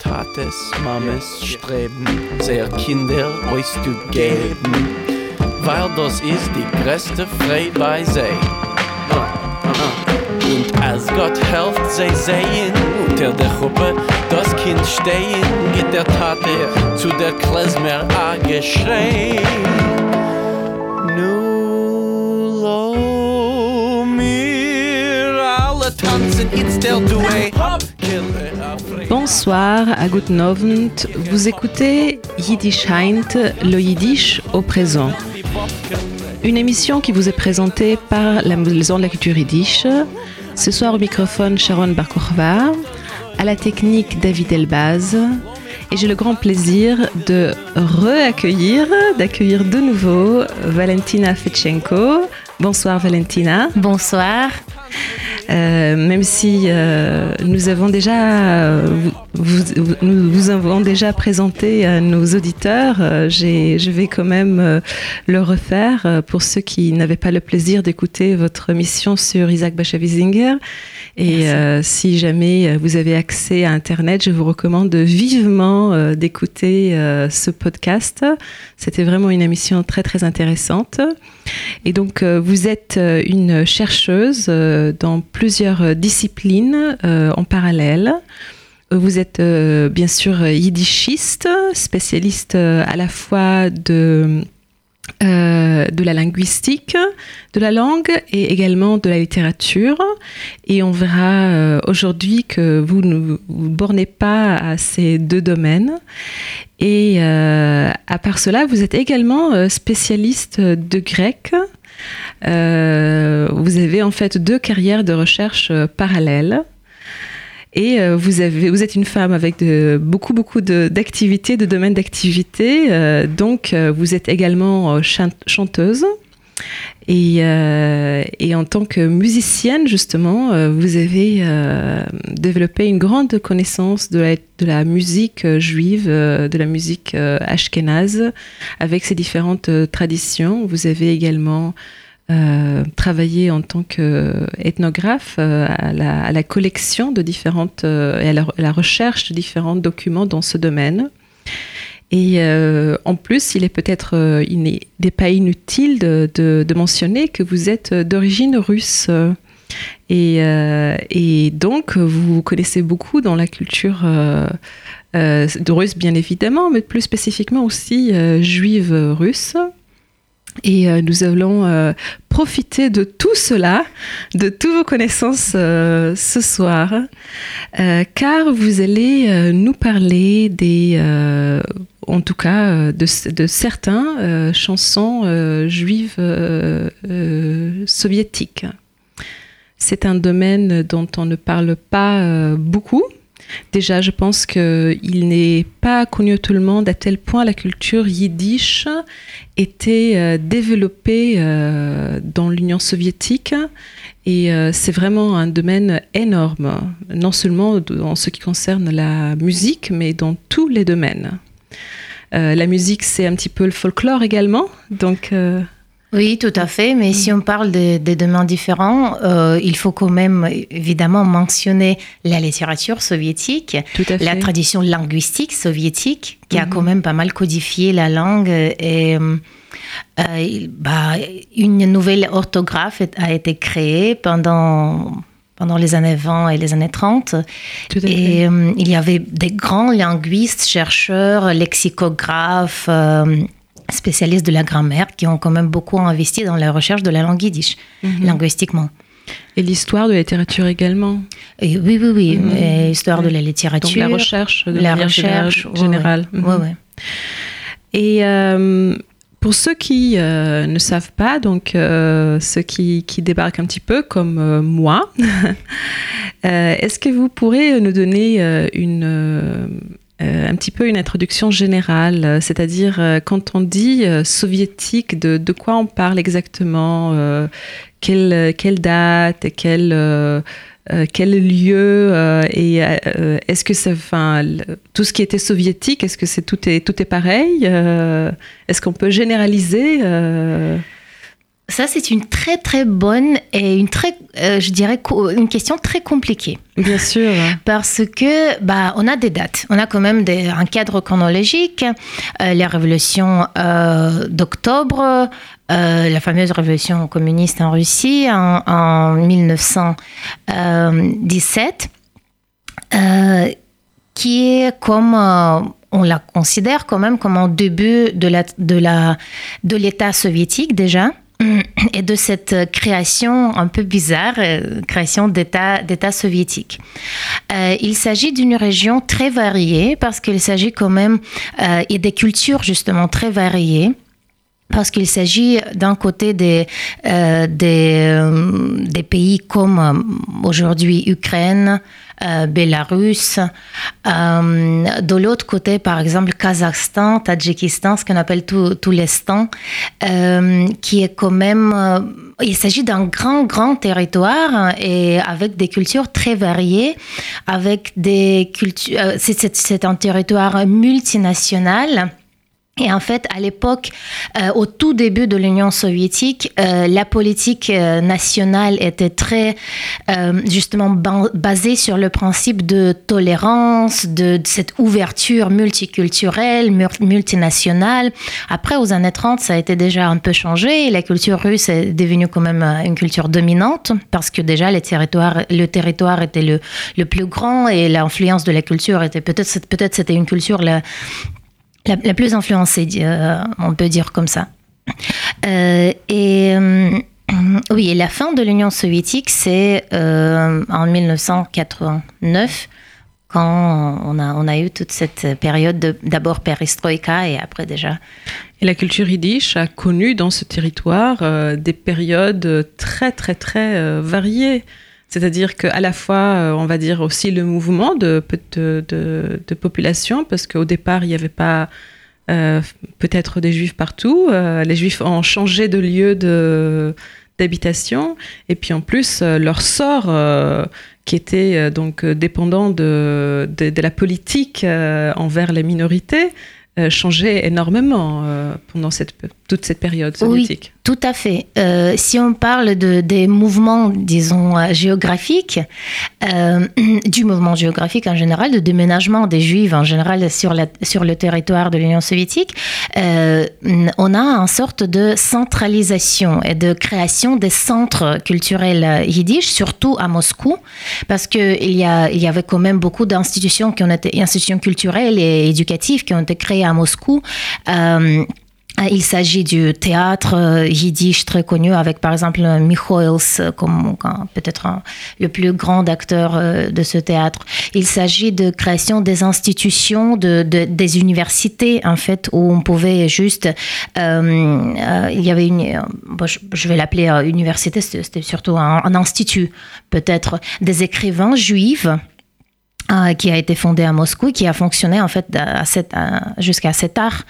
Tates, Mames streben, sehr Kinder euch zu geben, weil das ist die größte Frei bei sie. Und als Gott helft, sie sehen unter der Gruppe das Kind stehen, geht der Tate zu der Klezmer a geschrei. Nu lo mir alle tanzen, it's der Duet. Bonsoir, à Guten. Vous écoutez Yiddish Heint, le Yiddish au présent. Une émission qui vous est présentée par la Maison de la Culture Yiddish. Ce soir au microphone Sharon Barkourva, à la technique David Elbaz. Et j'ai le grand plaisir de re-accueillir, d'accueillir de nouveau Valentina Fetchenko. Bonsoir Valentina. Bonsoir. Euh, même si euh, nous avons déjà vous, vous, nous vous avons déjà présenté à nos auditeurs, euh, je vais quand même euh, le refaire euh, pour ceux qui n'avaient pas le plaisir d'écouter votre mission sur Isaac Bashevis-Singer. Et euh, si jamais vous avez accès à Internet, je vous recommande vivement euh, d'écouter euh, ce podcast. C'était vraiment une émission très très intéressante. Et donc, euh, vous êtes euh, une chercheuse euh, dans plusieurs disciplines en parallèle. Vous êtes bien sûr yiddishiste, spécialiste à la fois de, euh, de la linguistique, de la langue et également de la littérature. Et on verra euh, aujourd'hui que vous ne vous bornez pas à ces deux domaines. Et euh, à part cela, vous êtes également euh, spécialiste de grec. Euh, vous avez en fait deux carrières de recherche parallèles. Et euh, vous, êtes une femme avec beaucoup, beaucoup d'activités, de, domaines d'activité. Euh, donc, euh, vous êtes également chan chanteuse. Et, euh, en tant que musicienne, justement, euh, vous avez euh, développé une grande connaissance de la, de la musique juive, euh, de la musique ashkénaze, avec ses différentes traditions. Vous avez également euh, travaillé en tant qu'ethnographe euh, à, la, collection de différentes euh, et à la, recherche de différents documents dans ce domaine. Et euh, en plus, il est peut-être il n'est pas inutile de, mentionner que vous êtes d'origine russe. Et, et, donc, vous connaissez beaucoup dans la culture russe, bien évidemment, mais plus spécifiquement aussi juive russe. Et euh, nous allons euh, profiter de tout cela, de toutes vos connaissances euh, ce soir, car vous allez nous parler des, en tout cas, de, de certains chansons juives soviétiques. C'est un domaine dont on ne parle pas beaucoup, Déjà, je pense qu'il n'est pas connu à tout le monde à tel point la culture yiddish était euh, développée euh, dans l'Union soviétique. Et euh, c'est vraiment un domaine énorme, non seulement en ce qui concerne la musique, mais dans tous les domaines. la musique, c'est un petit peu le folklore également. Donc. Oui, tout à fait. Mais si on parle de, de domaines différents, euh, il faut quand même évidemment mentionner la littérature soviétique, la tradition linguistique soviétique, qui a quand même pas mal codifié la langue. Et euh, bah, une nouvelle orthographe a été créée pendant pendant les années 20 et les années 30. Et euh, il y avait des grands linguistes, chercheurs, lexicographes, euh, spécialistes de la grammaire qui ont quand même beaucoup investi dans la recherche de la langue yiddish, -hmm. linguistiquement. Et l'histoire de la littérature également et Oui, oui, oui. Mm -hmm. L'histoire de la littérature. Donc la recherche de la recherche générale. Oui, oui. Ouais, ouais. Et euh, pour ceux qui euh, ne savent pas, donc euh, ceux qui, qui, débarquent un petit peu comme moi, est-ce que vous pourrez nous donner une euh, un petit peu une introduction générale, c'est-à-dire euh, quand on dit euh, soviétique, de, quoi on parle exactement, quelle, quelle, date, quel, quel lieu, et est-ce que ça, enfin, tout ce qui était soviétique, est-ce que c'est tout est tout est pareil Est-ce qu'on peut généraliser Ça, c'est une très très bonne et une très, euh, je dirais, une question très compliquée. Bien sûr. Parce que, bah, on a des dates. On a quand même des, un cadre chronologique. Euh, la révolution euh, d'octobre, la fameuse révolution communiste en Russie en, en 1917, qui est comme on la considère quand même comme un début de la de la de l'État soviétique déjà et de cette création un peu bizarre, euh, création d'État, d'État soviétique. Euh, il s'agit d'une région très variée parce qu'il s'agit quand même euh, et des cultures justement très variées parce qu'il s'agit d'un côté des, euh, des, des, pays comme aujourd'hui Ukraine, euh, Bélarus. Euh, de l'autre côté, par exemple, Kazakhstan, Tadjikistan, ce qu'on appelle tout, tout l'estan, euh, qui est quand même... il s'agit d'un grand, grand territoire et avec des cultures très variées, avec des cultures... c'est un territoire multinational et en fait, à l'époque, euh, au tout début de l'Union soviétique, euh, la politique euh, nationale était très justement basée sur le principe de tolérance, de, cette ouverture multiculturelle, multinationale. Après, aux années 30, ça a été déjà un peu changé la culture russe est devenue quand même une culture dominante parce que déjà le territoire était le, plus grand et l'influence de la culture était peut-être peut-être c'était une culture la, plus influencée, euh, on peut dire comme ça. Euh, et euh, oui, la fin de l'Union soviétique, c'est en 1989 quand on a, on a eu toute cette période d'abord perestroïka et après déjà. Et la culture yiddish a connu dans ce territoire des périodes très très très variées. C'est-à-dire qu'à la fois, euh, on va dire aussi le mouvement de, de, de, population, parce qu'au départ, il n'y avait pas euh, peut-être des juifs partout. Euh, les juifs ont changé de lieu d'habitation. Et puis en plus, leur sort, qui était donc dépendant de, de, la politique envers les minorités, changeait énormément pendant cette, toute cette période soviétique. Tout à fait. Euh, si on parle de, des mouvements, disons, euh, géographiques, euh, du mouvement géographique en général, de déménagement des Juifs en général sur, le territoire de l'Union soviétique, on a une sorte de centralisation et de création des centres culturels yiddish, surtout à Moscou, parce qu'il y, y avait quand même beaucoup d'institutions qui ont été, institutions culturelles et éducatives qui ont été créées à Moscou. Ah, il s'agit du théâtre euh, yiddish très connu avec par exemple Michoels euh, comme peut-être le plus grand acteur euh, de ce théâtre. Il s'agit de création des institutions, de, des universités en fait où on pouvait juste, il y avait une, je, vais l'appeler université, c'était surtout un, un institut peut-être des écrivains juifs euh, qui a été fondé à Moscou, qui a fonctionné en fait jusqu'à cet art.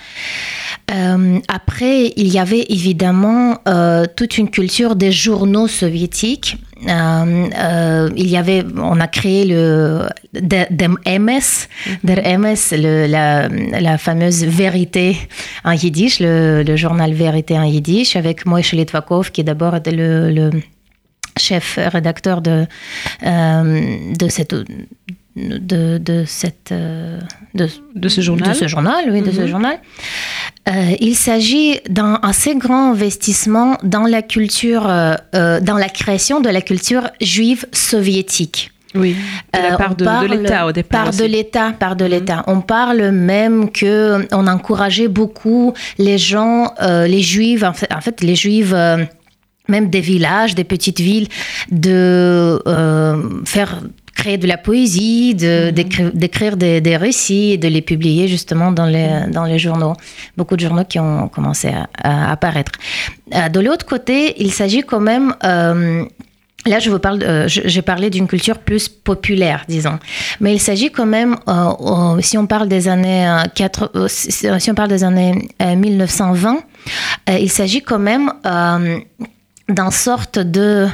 Euh, après, il y avait évidemment euh, toute une culture des journaux soviétiques. il y avait, on a créé le der MS, der MS, le, la, fameuse vérité en yiddish, le, journal Vérité en yiddish, avec Moïse Litvakov, qui d'abord était le, le chef rédacteur de, de cette de, de, cette, euh, de, de, ce journal. De ce journal, oui, de ce mhm. journal. Euh, il s'agit d'un assez grand investissement dans la culture, euh, dans la création de la culture juive soviétique. Oui, de la part de, l'État au départ. Par de l'État, par de mhm. l'État. On parle même que on encourageait beaucoup les gens, les Juifs, en fait, en fait les Juifs même des villages, des petites villes, de faire créer de la poésie, mhm. d'écrire des, des, récits et de les publier justement dans les, mhm. dans les journaux. Beaucoup de journaux qui ont commencé à, apparaître. Euh, de l'autre côté, il s'agit quand même... Euh, là, je vous parle, euh, j'ai parlé d'une culture plus populaire, disons. Mais il s'agit quand même, si on parle des années 4, si on parle des années 1920, il s'agit quand même d'une sorte de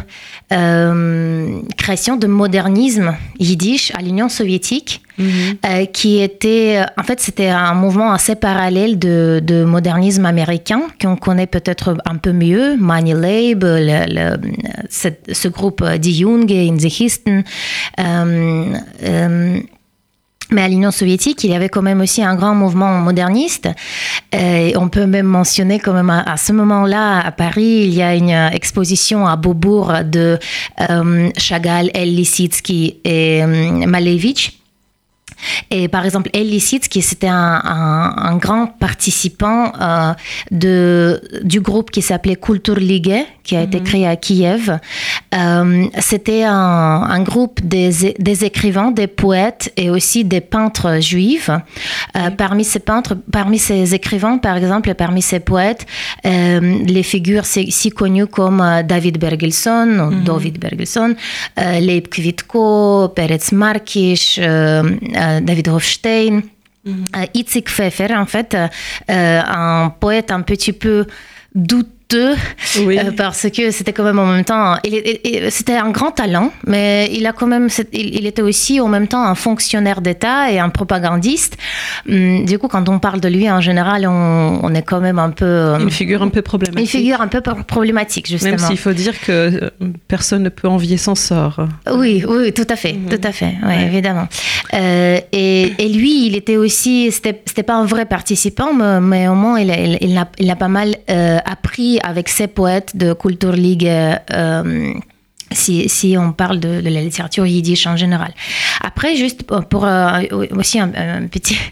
euh, création de modernisme yiddish à l'Union soviétique, mhm. euh, qui était, en fait, c'était un mouvement assez parallèle de, de modernisme américain, qu'on connaît peut-être un peu mieux, Money Lab, le, ce, groupe Die Jung et In euh, mais à l'Union soviétique, il y avait quand même aussi un grand mouvement moderniste. Et on peut même mentionner quand même à, ce moment-là, à Paris, il y a une exposition à Beaubourg de euh, Chagall, El Lissitsky et euh, Malevich et par exemple, Elie qui c'était un, grand participant euh, de, du groupe qui s'appelait Kulturlige, qui a été mhm. créé à Kiev. Euh, c'était un, groupe des, des, écrivains, des poètes et aussi des peintres juifs. Euh, parmi ces peintres, parmi ces écrivains, par exemple, et parmi ces poètes, les figures si, connues comme David Bergelson, mm David Bergelson, Leib Kvitko, Peretz Markish, David Hofstein. Mm Itzik Pfeffer, en fait, un poète un petit peu douteux oui. Euh, parce que c'était quand même en même temps, c'était un grand talent, mais il a quand même, il, était aussi en même temps un fonctionnaire d'État et un propagandiste. Hum, du coup, quand on parle de lui en général, on, est quand même un peu euh, une figure un peu problématique. Une figure un peu problématique, justement. Même s'il faut dire que euh, personne ne peut envier son sort. Oui, oui, tout à fait, mhm. tout à fait, oui, évidemment. et, lui, il était aussi, c'était pas un vrai participant, mais, au moins il a, il, a, il a pas mal appris avec ces poètes de Kulturligue. Euh, si, si, on parle de, la littérature yiddish en général. Après, juste pour, euh, aussi un, petit...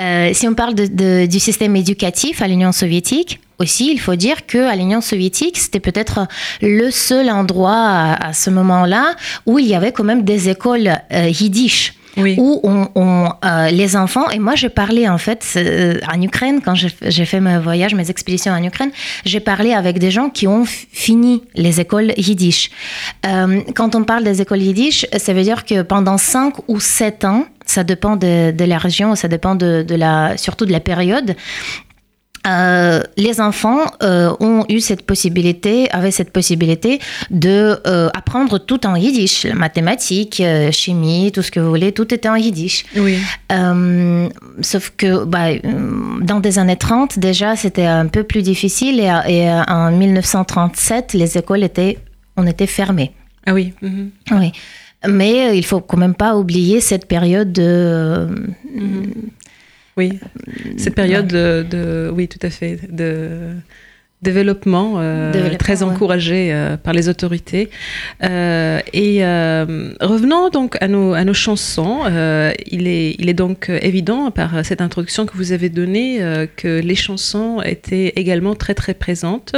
Euh, si on parle du système éducatif à l'Union soviétique, aussi, il faut dire qu'à l'Union soviétique, c'était peut-être le seul endroit à, ce moment-là où il y avait quand même des écoles yiddish où on, euh, les enfants, et moi j'ai parlé en fait euh, en Ukraine, quand j'ai fait mes voyages, mes expéditions en Ukraine, j'ai parlé avec des gens qui ont fini les écoles yiddish. Euh, quand on parle des écoles yiddish, ça veut dire que pendant 5 ou 7 ans, ça dépend de, de la région, ça dépend de, de, la, surtout de la période. Euh, les enfants euh, ont eu cette possibilité, avaient cette possibilité de euh, apprendre tout en yiddish, mathématiques, chimie, tout ce que vous voulez, tout était en yiddish. Oui. sauf que bah, dans des années 30 déjà c'était un peu plus difficile et, en 1937 les écoles étaient, on était fermées. Ah oui. Mhm. Oui. Mais il faut quand même pas oublier cette période de mhm. Oui, cette période de, oui, tout à fait, de, développement, euh, très encouragé euh, par les autorités. Euh, et revenons donc à nos, à nos chansons. il, est, il est donc évident par cette introduction que vous avez donnée que les chansons étaient également très très présentes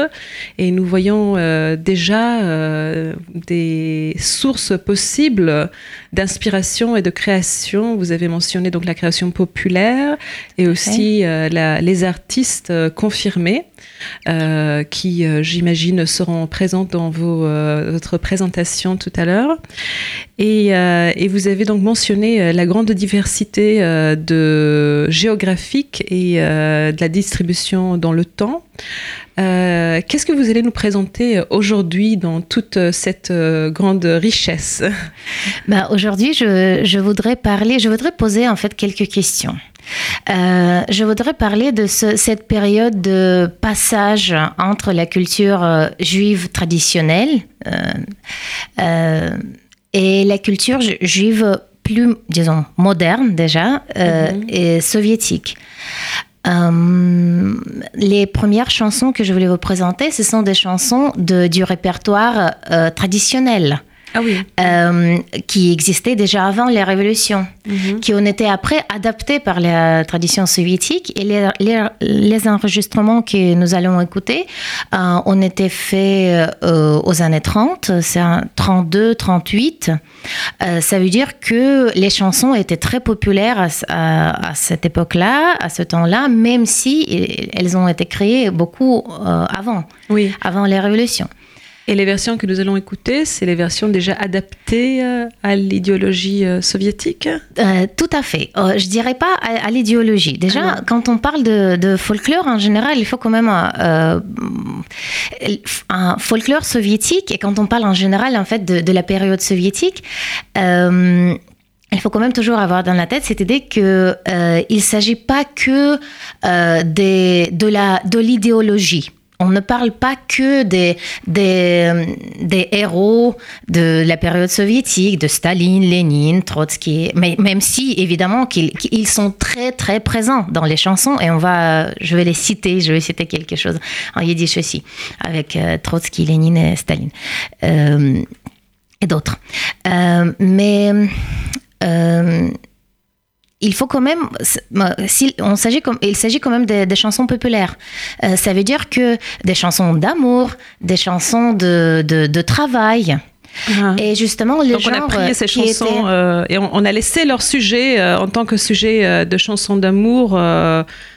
et nous voyons déjà des sources possibles d'inspiration et de création. Vous avez mentionné donc la création populaire et aussi la, les artistes confirmés. Euh, qui, euh, j'imagine, seront présentes dans vos, euh, votre présentation tout à l'heure. Et, vous avez donc mentionné la grande diversité géographique et de la distribution dans le temps. Qu'est-ce que vous allez nous présenter aujourd'hui dans toute cette grande richesse? Bah, Aujourd'hui, je, je, voudrais parler, je voudrais poser en fait quelques questions. Euh, je voudrais parler de cette période de passage entre la culture euh, juive traditionnelle euh, et la culture juive plus, disons, moderne déjà mhm. et soviétique. les premières chansons que je voulais vous présenter, ce sont des chansons de, du répertoire traditionnel ah oui. Euh, qui existaient déjà avant les révolutions, mhm. qui ont été après adaptés par la tradition soviétique. Et les, les, enregistrements que nous allons écouter euh, ont été faits euh, aux années 30, c'est 32, 38. ça veut dire que les chansons étaient très populaires à, à, cette époque-là, à ce temps-là, même si elles ont été créées beaucoup avant, oui. avant les révolutions. Et les versions que nous allons écouter, c'est les versions déjà adaptées euh, à l'idéologie euh, soviétique? Euh, Tout à fait. je dirais pas à, l'idéologie. Déjà, quand on parle de, folklore, en général, il faut quand même un folklore soviétique. Et quand on parle en général, en fait, de, la période soviétique, il faut quand même toujours avoir dans la tête cette idée que il ne s'agit pas que des, de l'idéologie on ne parle pas que des, des, héros de la période soviétique, de Staline, Lénine, Trotsky, mais même si évidemment qu'ils sont très très présents dans les chansons et on va, je vais les citer, je vais citer quelque chose en yiddish aussi, avec euh, Trotsky, Lénine et Staline euh, et d'autres. Euh, mais il faut quand même, on s'agit il s'agit quand même des, chansons populaires. Euh, ça veut dire que des chansons d'amour, des chansons de, de travail, ah. Et justement, le Donc on a pris ces chansons euh, et on, a laissé leur sujet euh, en tant que sujet euh, de chansons d'amour.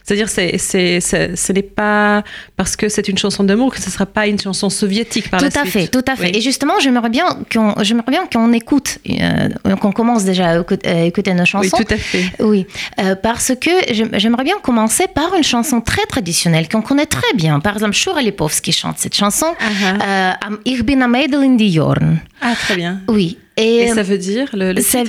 C'est-à-dire, c'est, c'est, ce n'est pas parce que c'est une chanson d'amour que ce ne sera pas une chanson soviétique par tout la à Fait, tout à fait. Et justement, j'aimerais bien qu'on, j'aimerais bien qu'on écoute, qu'on commence déjà à écouter, nos chansons. Oui, tout à fait. Oui, parce que j'aimerais bien commencer par une chanson très traditionnelle qu'on connaît très bien. Par exemple, Shura Lipovski chante cette chanson. Uh Ich bin a Mädel in die Jorn. Ah, très bien. Oui. Et, ça veut dire le, ça,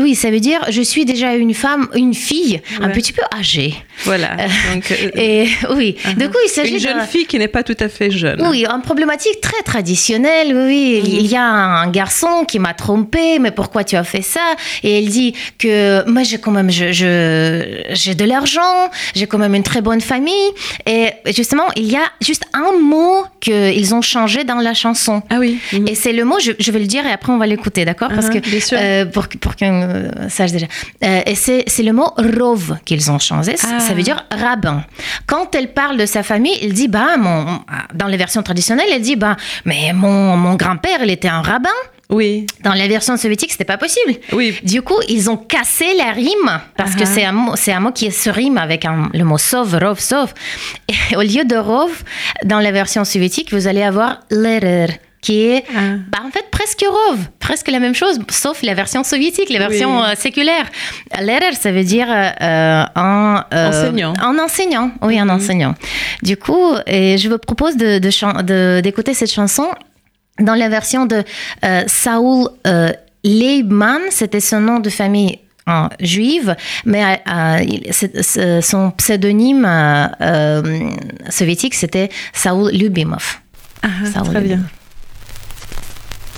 Oui, ça veut dire je suis déjà une femme, une fille un petit peu âgée. Voilà. Euh, donc, euh, et oui. Uh-huh. Du coup, il s'agit une jeune fille qui n'est pas tout à fait jeune. Oui, une problématique très traditionnelle. Oui, il y a un garçon qui m'a trompée, mais pourquoi tu as fait ça? Et elle dit que moi, j'ai quand même, je, j'ai de l'argent, j'ai quand même une très bonne famille. Et justement, il y a juste un mot qu'ils ont changé dans la chanson. Ah oui. Et c'est le mot, je, je, vais le dire et après on va l'écouter, d'accord? Parce uh-huh, que euh, pour, pour qu'on euh, sache déjà. Euh, et c'est, le mot rov qu'ils ont changé. Ça veut ah. dire rabbin. Quand elle parle de sa famille, elle dit bah mon dans les versions traditionnelles, elle dit bah mais mon, mon grand-père, il était un rabbin. Oui. Dans la version soviétique, c'était pas possible. Oui. Du coup, ils ont cassé la rime parce que uh-huh. c'est un mot, c'est un mot qui se rime avec le mot sov, rov, sov. Et au lieu de rov, dans la version soviétique, vous allez avoir lerer qui est ah. bah, en fait presque rove, presque la même chose, sauf la version soviétique, la version euh, séculaire. Lehrer, ça veut dire euh, un euh, enseignant. Un enseignant, oui, un mhm. enseignant. Du coup, et je vous propose d'écouter de, d'écouter cette chanson dans la version de Saul Leibman, c'était son nom de famille juive, mais son pseudonyme soviétique, c'était Saul Lubimov. Ah, très bien.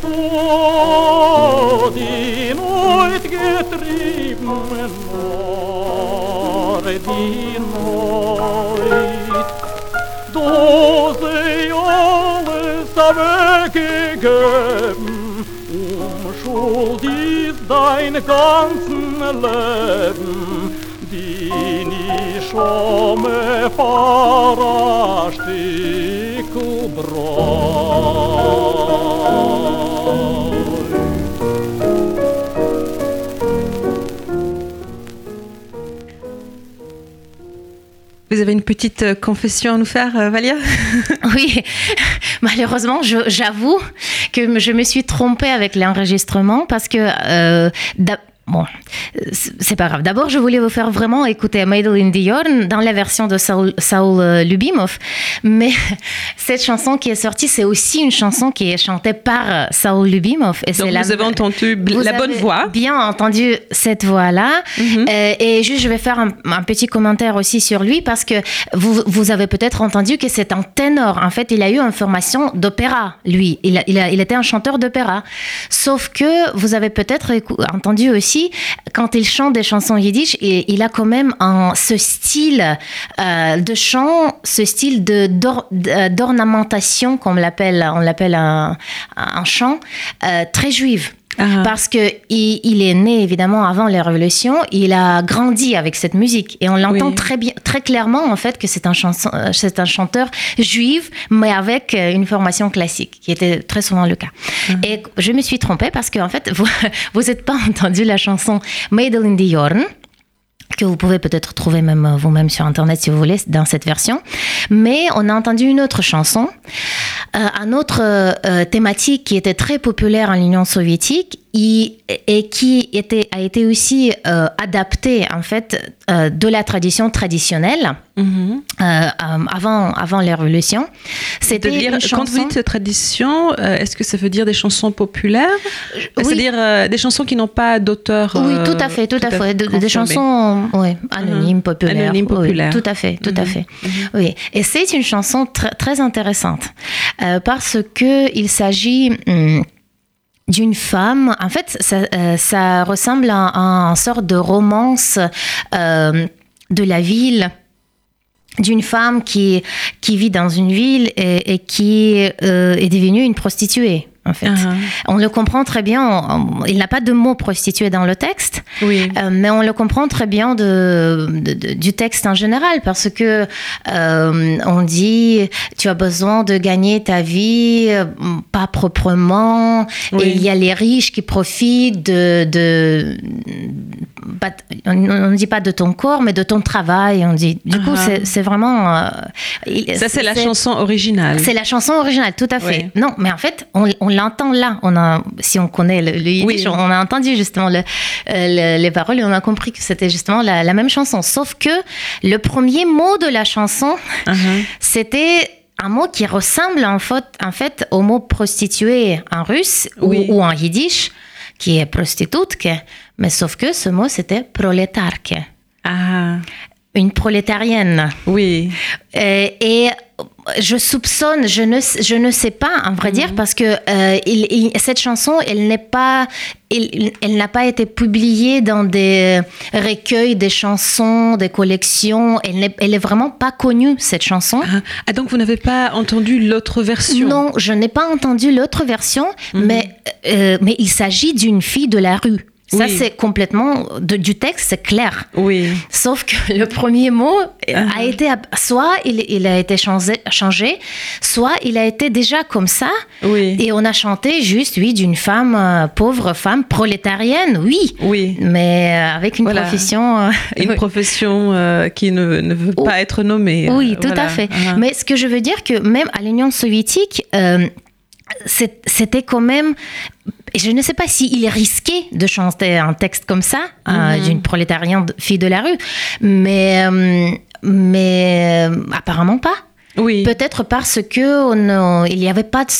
tot in ut getrieben nur din moit do ze ol gem um schuld ist dein ganzen leben die ni schome farasti bro Oh, Vous avez une petite euh, confession à nous faire, euh, Valia Oui, malheureusement, j'avoue que je me suis trompée avec l'enregistrement parce que euh, Bon, c'est pas grave. D'abord, je voulais vous faire vraiment écouter Maidel in the dans la version de Saul, euh, Lubimov. Mais cette chanson qui est sortie, c'est aussi une chanson qui est chantée par euh, Saul Lubimov. Et Donc, vous avez entendu la bonne voix. Bien entendu cette voix-là. Mhm. Euh, et juste, je vais faire un, petit commentaire aussi sur lui parce que vous, vous avez peut-être entendu que c'est un ténor. En fait, il a eu une formation d'opéra, lui. Il, il, a, il était un chanteur d'opéra. Sauf que vous avez peut-être entendu aussi quand il chante des chansons yiddish, il, il a quand même un, ce style euh, de chant, ce style de d'ornementation, comme on l'appelle, on l'appelle un, un chant, euh, très juive. Ah. Parce que il, est né évidemment avant les révolutions, il a grandi avec cette musique et on l'entend très bien, très clairement en fait que c'est un euh, un chanteur juif, mais avec euh, une formation classique, qui était très souvent le cas. Ah. Et je me suis trompée parce que en fait vous vous n'êtes pas entendu la chanson Made in the Yorn que vous pouvez peut-être trouver même euh, vous-même sur Internet si vous voulez, dans cette version. Mais on a entendu une autre chanson, euh, un autre euh, thématique qui était très populaire en Union soviétique et qui était, a été aussi euh, adapté en fait euh, de la tradition traditionnelle mm-hmm. euh, avant, avant les révolutions. C'était dire, Quand vous dites tradition, est-ce que ça veut dire des chansons populaires? C'est-à-dire des chansons qui n'ont pas d'auteur Oui, tout à fait, tout, à fait. des chansons anonymes, mm-hmm. populaires. Anonymes, populaires. tout à fait, tout à mm-hmm. fait. Oui. Et c'est une chanson très intéressante parce que il s'agit... D'une femme. En fait, ça, euh, ressemble à, une sorte de romance euh, de la ville d'une femme qui, qui vit dans une ville et, et qui euh, est devenue une prostituée en fait. Uh-huh. On le comprend très bien. il n'a pas de mot prostituée dans le texte, oui. Euh, mais on le comprend très bien de, du texte en général parce que euh, on dit tu as besoin de gagner ta vie euh, pas proprement et il y a les riches qui profitent de, de on ne dit pas de ton corps mais de ton travail. On dit du coup uh-huh. c'est vraiment ça c'est la chanson originale. C'est la chanson originale tout à fait. Non mais en fait on, on l'entend là. On a, si on connaît le, yiddish, on a entendu justement le, euh, les paroles et on a compris que c'était justement la, même chanson. Sauf que le premier mot de la chanson, uh-huh. c'était un mot qui ressemble en fait, en fait au mot prostituée en russe ou, en yiddish, qui est prostitutke, mais sauf que ce mot c'était prolétarque. Ah. Une prolétarienne. Oui. Euh, et je soupçonne, je ne, je ne sais pas, en vrai dire, mhm. parce que euh, il, cette chanson, elle n'est pas, elle, elle n'a pas été publiée dans des recueils des chansons, des collections. Elle n'est, elle est vraiment pas connue cette chanson. Ah, ah donc vous n'avez pas entendu l'autre version? Non, je n'ai pas entendu l'autre version, mhm. mais euh, mais il s'agit d'une fille de la rue. Ça, c'est complètement du texte, c'est clair. Oui. Sauf que le premier mot a ah. été soit il, il, a été changé, changé, soit il a été déjà comme ça. Oui. Et on a chanté juste, oui, d'une femme, euh, pauvre femme prolétarienne, oui. Oui. Mais euh, avec une profession. Euh, une profession qui ne, ne, veut pas être nommée. Oui, tout à fait. Uh-huh. Mais ce que je veux dire, que même à l'Union soviétique, c'était quand même et je ne sais pas s'il est risqué de chanter un texte comme ça, euh, mhm. d'une prolétarienne fille de la rue, mais, euh, mais euh, apparemment pas. Oui. Peut-être parce que il n'y avait pas de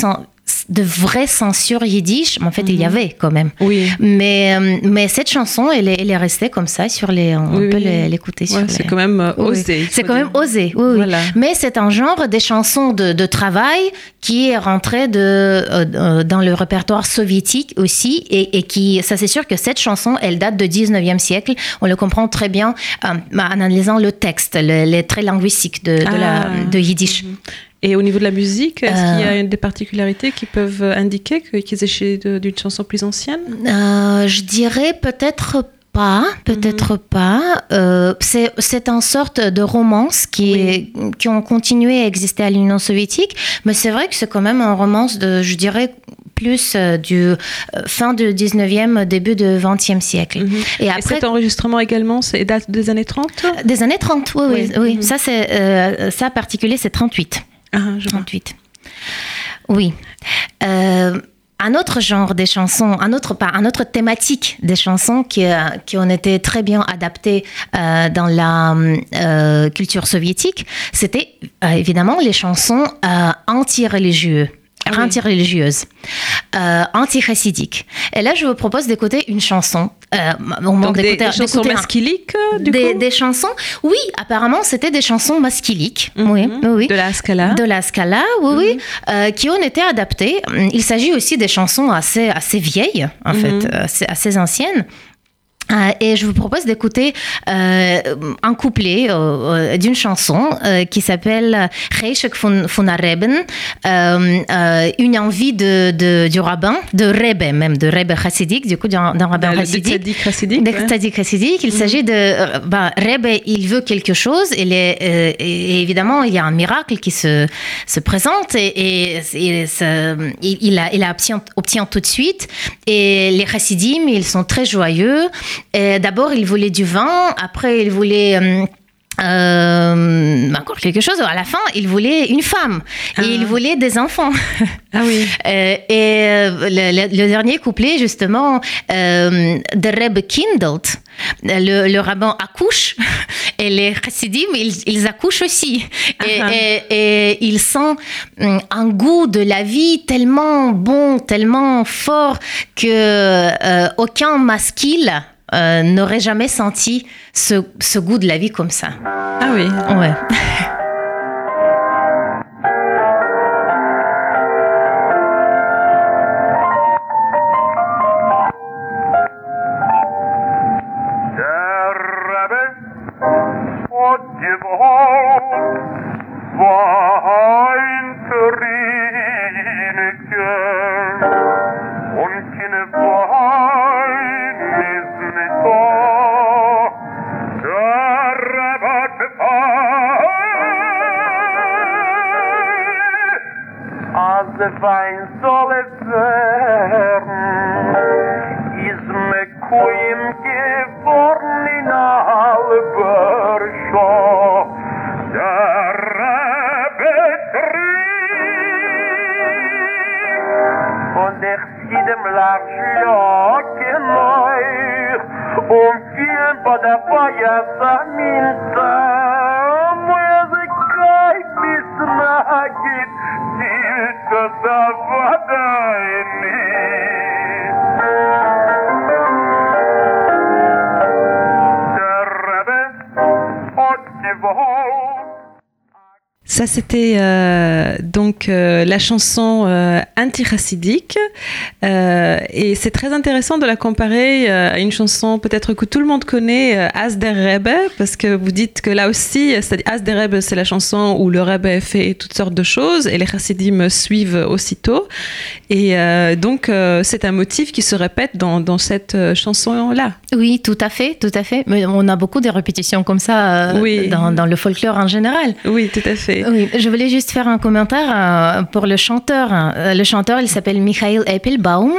de vraie censure yiddish, mais en fait, il y mhm. avait quand même. Oui. Mais, euh, mais cette chanson, elle est, elle est restée comme ça sur les. On peut l'écouter ouais, C'est quand même euh, osé. C'est quand même osé, oui. Voilà. Mais c'est un genre des chansons de, de, travail qui est rentré de, euh, dans le répertoire soviétique aussi, et, et qui, ça c'est sûr que cette chanson, elle date du 19e siècle. On le comprend très bien en analysant le texte, les traits linguistiques de, de, la, ah. de yiddish. Mhm. Et au niveau de la musique, est-ce qu'il y a euh. des particularités qui peuvent indiquer qu'il s'agit d'une chanson plus ancienne? Euh, Je dirais peut-être pas, peut-être mhm. pas. Euh, c'est en sorte de romance qui, qui ont continué à exister à l'Union soviétique, mais c'est vrai que c'est quand même un romance de, je dirais, plus du fin du 19e, début du 20e siècle. Mhm. Et, après, cet enregistrement également, c'est date des années 30 Des années 30, oui, oui. oui. Mhm. Ça, c'est ça particulier, c'est 38. Ah, 38. Oui. Euh, un autre genre des chansons, un autre pas, un autre thématique des chansons qui, euh, qui ont été très bien adaptées euh, dans la culture soviétique, c'était évidemment les chansons anti-religieuses. Ah anti-religieuse, euh, anti-chassidique. Et là, je vous propose d'écouter une chanson. Euh, Donc des, des chansons masquiliques, euh, du des, coup des chansons, oui, apparemment, c'était des chansons masquiliques. Mhm. oui, oui. De la Scala. De la Scala, oui, oui, mhm. euh, qui ont été adaptées. Il s'agit aussi des chansons assez, assez vieilles, en mhm. fait, assez, assez anciennes. Euh, et je vous propose d'écouter euh, un couplet euh, d'une chanson qui s'appelle Reishek von, von Reben, une envie de, de, du rabbin, de Rebbe même, de Rebbe chassidique, du coup d'un rabbin chassidique. chassidique. Il mhm. s'agit de... Bah, Rebbe, il veut quelque chose et, les, et, évidemment, il y a un miracle qui se, se présente et, et, il, a, il a obtient, tout de suite. Et les chassidim, ils sont très joyeux. D'abord, il voulait du vin, après, il voulait... Euh, euh, encore quelque chose. À la fin, il voulait une femme et il ah. voulait des enfants. Ah oui. Euh, et le, dernier couplet, justement, euh, The Reb Kindled, le, le, rabbin accouche et les chassidim, ils, accouchent aussi. Et, ah. et, ils sentent un goût de la vie tellement bon, tellement fort que aucun masquille euh, n'aurait jamais senti ce, ce, goût de la vie comme ça. Ah oui Ouais. de fein solet zer iz me kuim geborn in al bor sho der betri und ich sid im lag jo kemoy um kiem pa da pa ja samin Ça, c'était euh, donc euh, la chanson euh, anti-racidique. Euh, et c'est très intéressant de la comparer à une chanson peut-être que tout le monde connaît, As der Rebbe, parce que vous dites que là aussi, As der Rebbe, c'est la chanson où le Rebbe fait toutes sortes de choses et les chassidim suivent aussitôt. Et donc, c'est un motif qui se répète dans, dans cette chanson-là. Oui, tout à fait, tout à fait. Mais on a beaucoup de répétitions comme ça dans, dans le folklore en général. Oui, tout à fait. Oui, je voulais juste faire un commentaire euh, pour le chanteur. Euh, le chanteur, il s'appelle Michael Eppelbaum.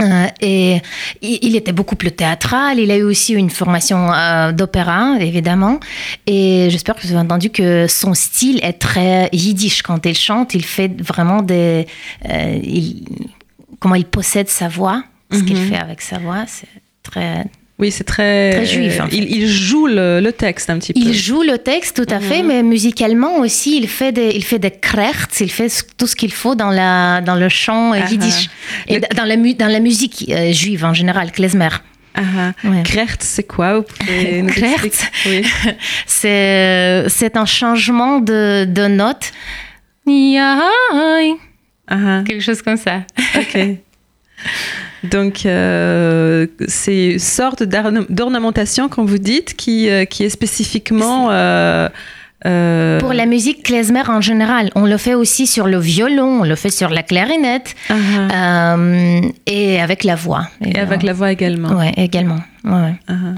Euh, et il était beaucoup plus théâtral. Il a eu aussi une formation d'opéra, évidemment. Et j'espère que vous avez entendu que son style est très yiddish. Quand il chante, il fait vraiment des. comment il possède sa voix, ce qu'il mhm. fait avec sa voix, c'est très oui, c'est très, juif. il, joue le, texte un petit peu. Il joue le texte, tout à fait, mhm. mais musicalement aussi, il fait des, il fait des il fait tout ce qu'il faut dans, la, dans le chant uh yiddish. Et dans, la, dans la musique euh, juive en général, klezmer. Uh c'est quoi oui. c'est un changement de, de notes. Quelque chose comme ça. Ok. Donc, euh, c'est une sorte d'ornementation, comme vous dites, qui, euh, qui est spécifiquement... Euh, Pour la musique klezmer en général, on le fait aussi sur le violon, on le fait sur la clarinette uh-huh. et avec la voix. Et, avec la voix également. Oui, également. Ouais. Uh-huh.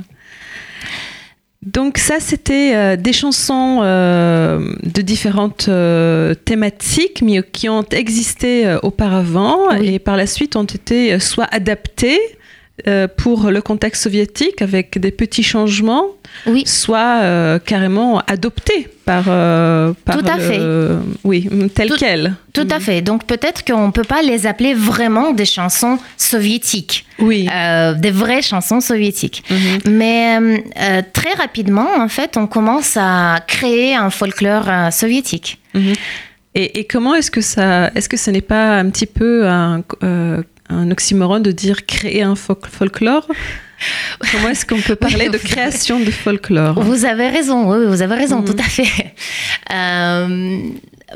Donc ça, c'était euh, des chansons euh, de différentes euh, thématiques, mais qui ont existé auparavant et par la suite ont été soit adaptées pour le contexte soviétique avec des petits changements, oui. soit carrément adoptées par, Tout à fait. Oui, tel quel. Tout à fait. Donc peut-être qu'on ne peut pas les appeler vraiment des chansons soviétiques. Oui. Euh, des vraies chansons soviétiques. Mhm. Mais euh, très rapidement, en fait, on commence à créer un folklore euh, soviétique. Mhm. Et, comment est-ce que ça, est-ce que ce n'est pas un petit peu un, un oxymoron de dire créer un folklore Comment est-ce qu'on peut parler de création de folklore? Vous avez raison, oui, vous avez raison, mhm. tout à fait.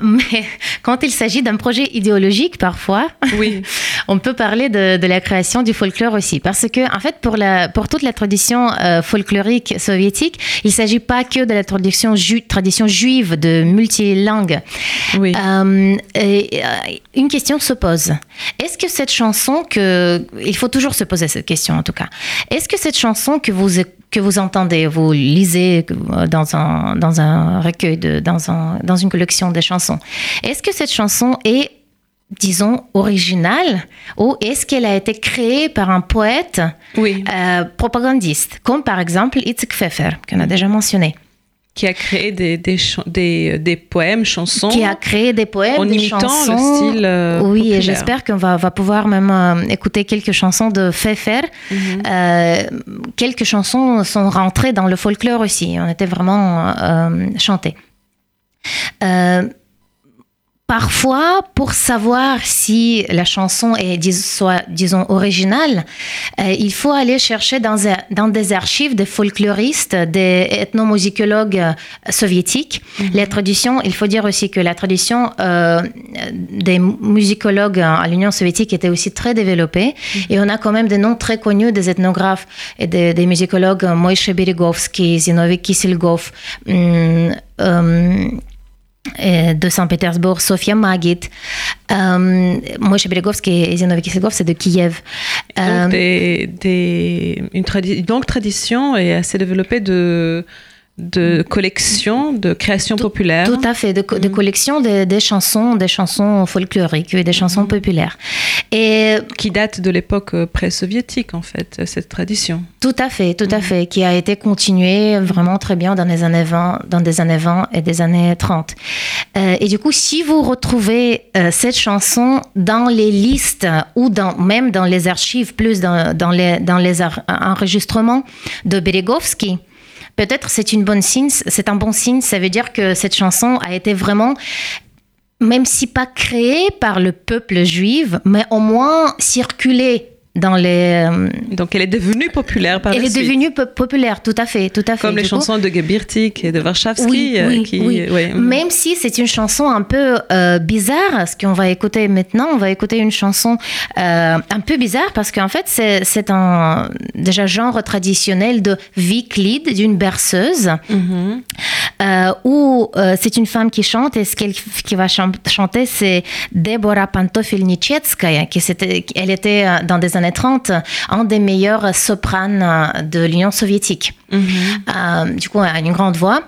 mais quand il s'agit d'un projet idéologique, parfois, oui. on peut parler de, de, la création du folklore aussi. Parce que, en fait, pour, la, pour toute la tradition euh, folklorique soviétique, il ne s'agit pas que de la tradition, ju tradition juive de multilangue. Oui. Euh, et, euh, une question se pose. Est-ce que cette chanson que... Il faut toujours se poser cette question, en tout cas. Est-ce que cette chanson que vous que vous entendez, vous lisez dans un, dans un recueil, de, dans, un, dans une collection de chansons. Est-ce que cette chanson est, disons, originale ou est-ce qu'elle a été créée par un poète oui. Euh, propagandiste, comme par exemple Itzik Pfeffer, qu'on a déjà mentionné? Qui a créé des, des, des, des, poèmes, chansons. Qui a créé des poèmes, en imitant le style. Euh, oui, et j'espère qu'on va, va, pouvoir même euh, écouter quelques chansons de Pfeffer. Mhm. euh, quelques chansons sont rentrées dans le folklore aussi. On était vraiment euh, chantés. Parfois, pour savoir si la chanson est, soit, disons, originale, euh, il faut aller chercher dans, dans, des archives des folkloristes, des ethnomusicologues euh, soviétiques. Mm La tradition, il faut dire aussi que la tradition euh, des musicologues à l'Union soviétique était aussi très développée. Mhm. Et on a quand même des noms très connus des ethnographes et des, des musicologues, Moïse Beregovsky, Zinovik Kisilgov. Hum, hum, de Saint-Pétersbourg, Sofia Magit, euh, Moshe Belegovski et Zenovic c'est de Kiev. Donc, des, des, une, une longue tradition et assez développée de de collection, de création populaire. Tout à fait, de, de mm. collection des chansons, des chansons folkloriques et des chansons mm. populaires. Et qui date de l'époque euh, pré-soviétique en fait, cette tradition. Tout à fait, tout à mm. fait, qui a été continuée vraiment très bien dans les années 20, dans des années 20 et des années 30. Euh, et du coup, si vous retrouvez euh, cette chanson dans les listes ou dans, même dans les archives, plus dans, dans les, dans les enregistrements de Beregovsky, peut-être c'est une bonne signe, c'est un bon signe. Ça veut dire que cette chanson a été vraiment même si pas créée par le peuple juif, mais au moins circulée dans les. Euh, Donc elle est devenue populaire par Elle est devenue populaire, tout à fait, tout à fait. Comme les chansons de Gebirtik et de Warszawski. Euh, oui, oui, oui. Même si c'est une chanson un peu euh, bizarre, ce qu'on va écouter maintenant, on va écouter une chanson un peu bizarre parce qu'en fait c'est un déjà genre traditionnel de Viklid, d'une berceuse, mm-hmm. où c'est une femme qui chante et ce qu'elle qui va chanter c'est Deborah Pantofilnichetskaya, qui était, elle était dans des années 30, un des meilleurs sopranes de l'Union soviétique. Mhm. Euh, du coup, elle a une grande voix.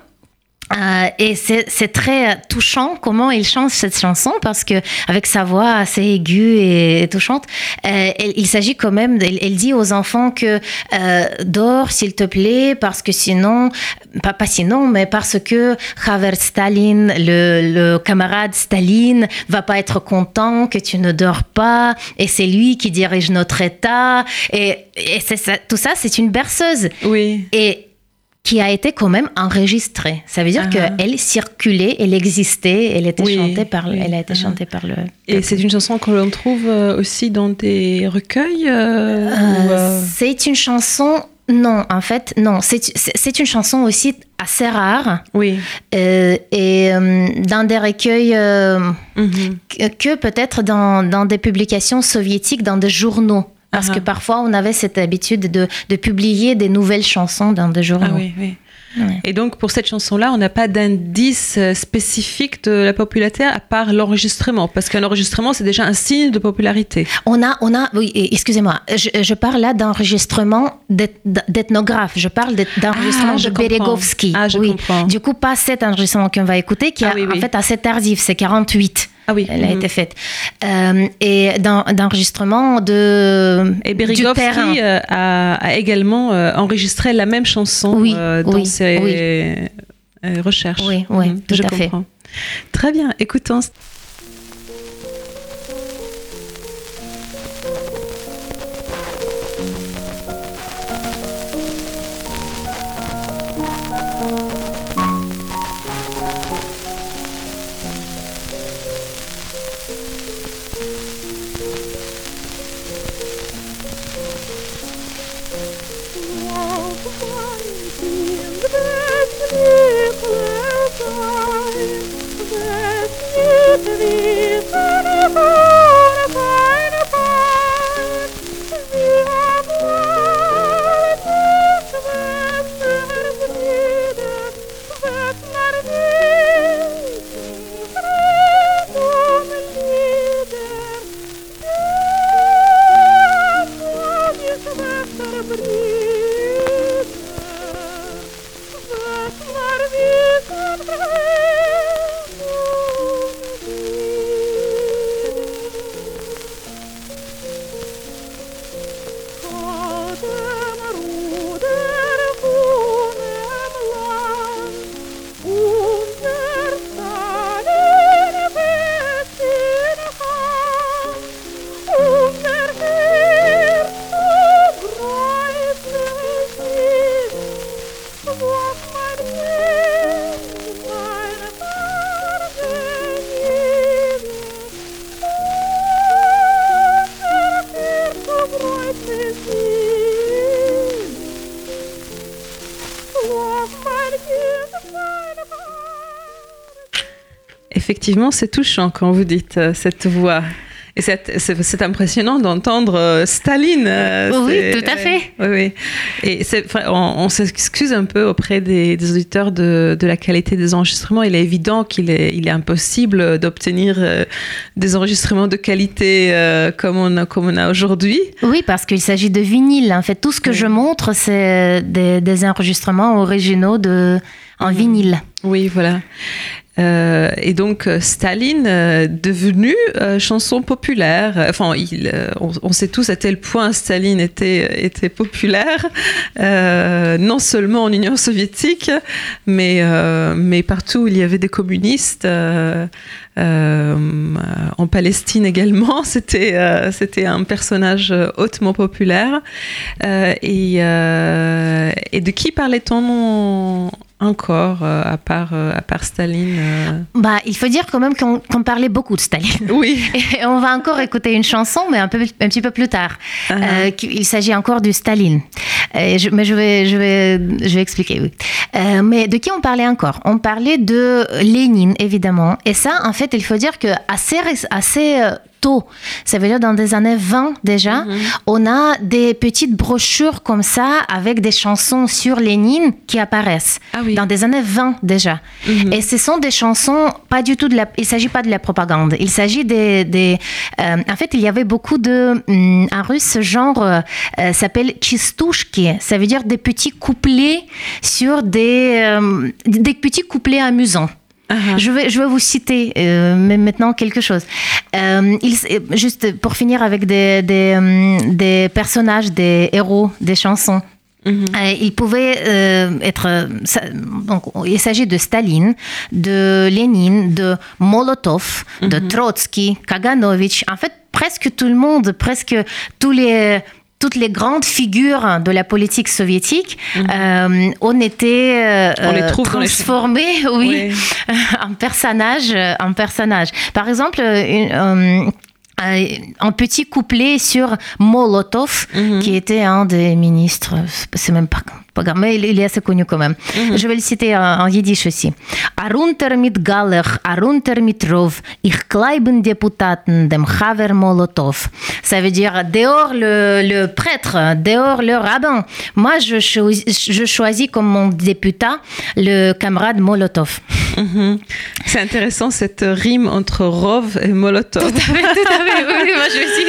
Euh, et c'est très touchant comment il chante cette chanson parce que avec sa voix assez aiguë et, touchante, euh, il s'agit quand même. Elle, dit aux enfants que euh, dors s'il te plaît parce que sinon, pas, pas sinon, mais parce que Javier Staline, le, le, camarade Staline, va pas être content que tu ne dors pas et c'est lui qui dirige notre État et, et ça, tout ça c'est une berceuse. Oui. Et qui a été quand même enregistrée. Ça veut dire uh-huh. qu'elle circulait, elle existait, elle était chantée par, elle a été uh-huh. chantée par le. Et c'est une chanson que l'on trouve euh, aussi dans des recueils. Euh, euh, c'est une chanson. Non, en fait, non. C'est une chanson aussi assez rare. Oui. et dans des recueils mm-hmm. que, que peut-être dans, dans des publications soviétiques, dans des journaux. Parce que parfois, on avait cette habitude de, de, publier des nouvelles chansons dans des journaux. Ah oui, oui. Et donc, pour cette chanson-là, on n'a pas d'indice euh, spécifique de la popularité à part l'enregistrement, parce qu'un enregistrement, c'est déjà un signe de popularité. On a, on a oui, excusez-moi, je, je, parle là d'enregistrement d'ethnographe, je parle d'enregistrement ah, de Beregovsky. Ah, je oui. comprends. Du coup, pas cet enregistrement qu'on va écouter, qui est ah en fait assez tardif, c'est 48. Ah oui. Elle a mhm. été faite. Euh, et d'enregistrement de. Et Berigovski euh, a, a, également euh, enregistré la même chanson oui, dans oui, ses oui. recherches. Oui, oui, mhm, tout Je à comprends. fait. Très bien. Écoutons. Effectivement, c'est touchant quand vous dites euh, cette voix. Et c'est impressionnant d'entendre euh, Staline. Euh, oui, tout à fait. Oui, oui. Et on, s'excuse un peu auprès des, auditeurs de, de, la qualité des enregistrements. Il est évident qu'il est, il est impossible d'obtenir des enregistrements de qualité comme, on a, comme on a aujourd'hui. Oui, parce qu'il s'agit de vinyle. En fait, tout ce que je montre, c'est des, des, enregistrements originaux de, en mhm. vinyle. Oui, voilà. Euh, et donc euh, Staline euh, devenu chanson populaire. Enfin, il, on, sait tous à tel point Staline était était populaire, non seulement en Union soviétique, mais mais partout où il y avait des communistes. en Palestine également, c'était c'était un personnage hautement populaire. et, et de qui parlait-on encore, euh, à, part, euh, à part Staline euh bah, Il faut dire quand même qu'on parlait beaucoup de Staline. Oui. Et on va encore écouter une chanson, mais un, peu, un petit peu plus tard. Ah. il s'agit encore du Staline. mais je vais, je, vais, je vais expliquer, oui. mais de qui on parlait encore? On parlait de Lénine, évidemment. Et ça, en fait, il faut dire que assez, assez ça veut dire dans des années 20 déjà, mhm. on a des petites brochures comme ça avec des chansons sur Lénine qui apparaissent. Ah dans des années 20 déjà. Mhm. Et ce sont des chansons, pas du tout de la. Il s'agit pas de la propagande. Il s'agit des. des euh, en fait, il y avait beaucoup de. Hum, en russe, ce genre euh, s'appelle chistushki. Ça veut dire des petits couplets sur des, euh, des petits couplets amusants. Uh-huh. Je, vais, je vais vous citer euh, maintenant quelque chose. Euh, il, juste pour finir avec des, des, euh, des, personnages, des héros, des chansons. Mm-hmm. il pouvait être. donc, il s'agit de Staline, de Lénine, de Molotov, de mm-hmm. Trotsky, Kaganovich. En fait, presque tout le monde, presque tous les toutes les grandes figures de la politique soviétique mhm. euh, on était euh, transformées, oui, en personnages, en personnage. Par exemple, une, un petit couplet sur Molotov, mhm. qui était un des ministres, c'est même pas mais il est assez connu quand même. Mm-hmm. Je vais le citer en, en yiddish aussi. Arunter mit Galler, arunter mit Rov, ich kleiben Deputaten dem Haver Molotov. Ça veut dire dehors le, le prêtre, dehors le rabbin. Moi, je, je choisis comme mon député le camarade Molotov. Mm-hmm. C'est intéressant cette rime entre Rov et Molotov. Tout à fait, tout à fait. Oui, moi, je aussi.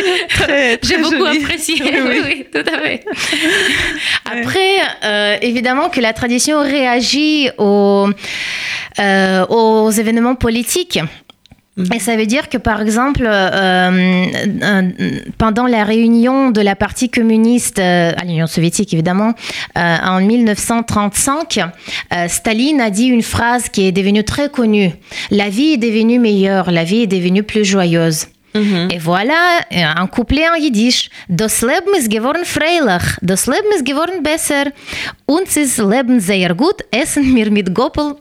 J'ai beaucoup apprécié. Oui, oui. tout à fait. Après, euh, euh, évidemment que la tradition réagit aux, euh, aux événements politiques. Mhm. Et ça veut dire que, par exemple, euh, pendant la réunion de la partie communiste à l'Union soviétique, évidemment, en 1935, Staline a dit une phrase qui est devenue très connue. La vie est devenue meilleure, la vie est devenue plus joyeuse. Mhm. Et voilà un couplet en yiddish. Das Leben ist geworden freilich, das Leben ist geworden besser. Uns ist Leben sehr gut, essen wir mit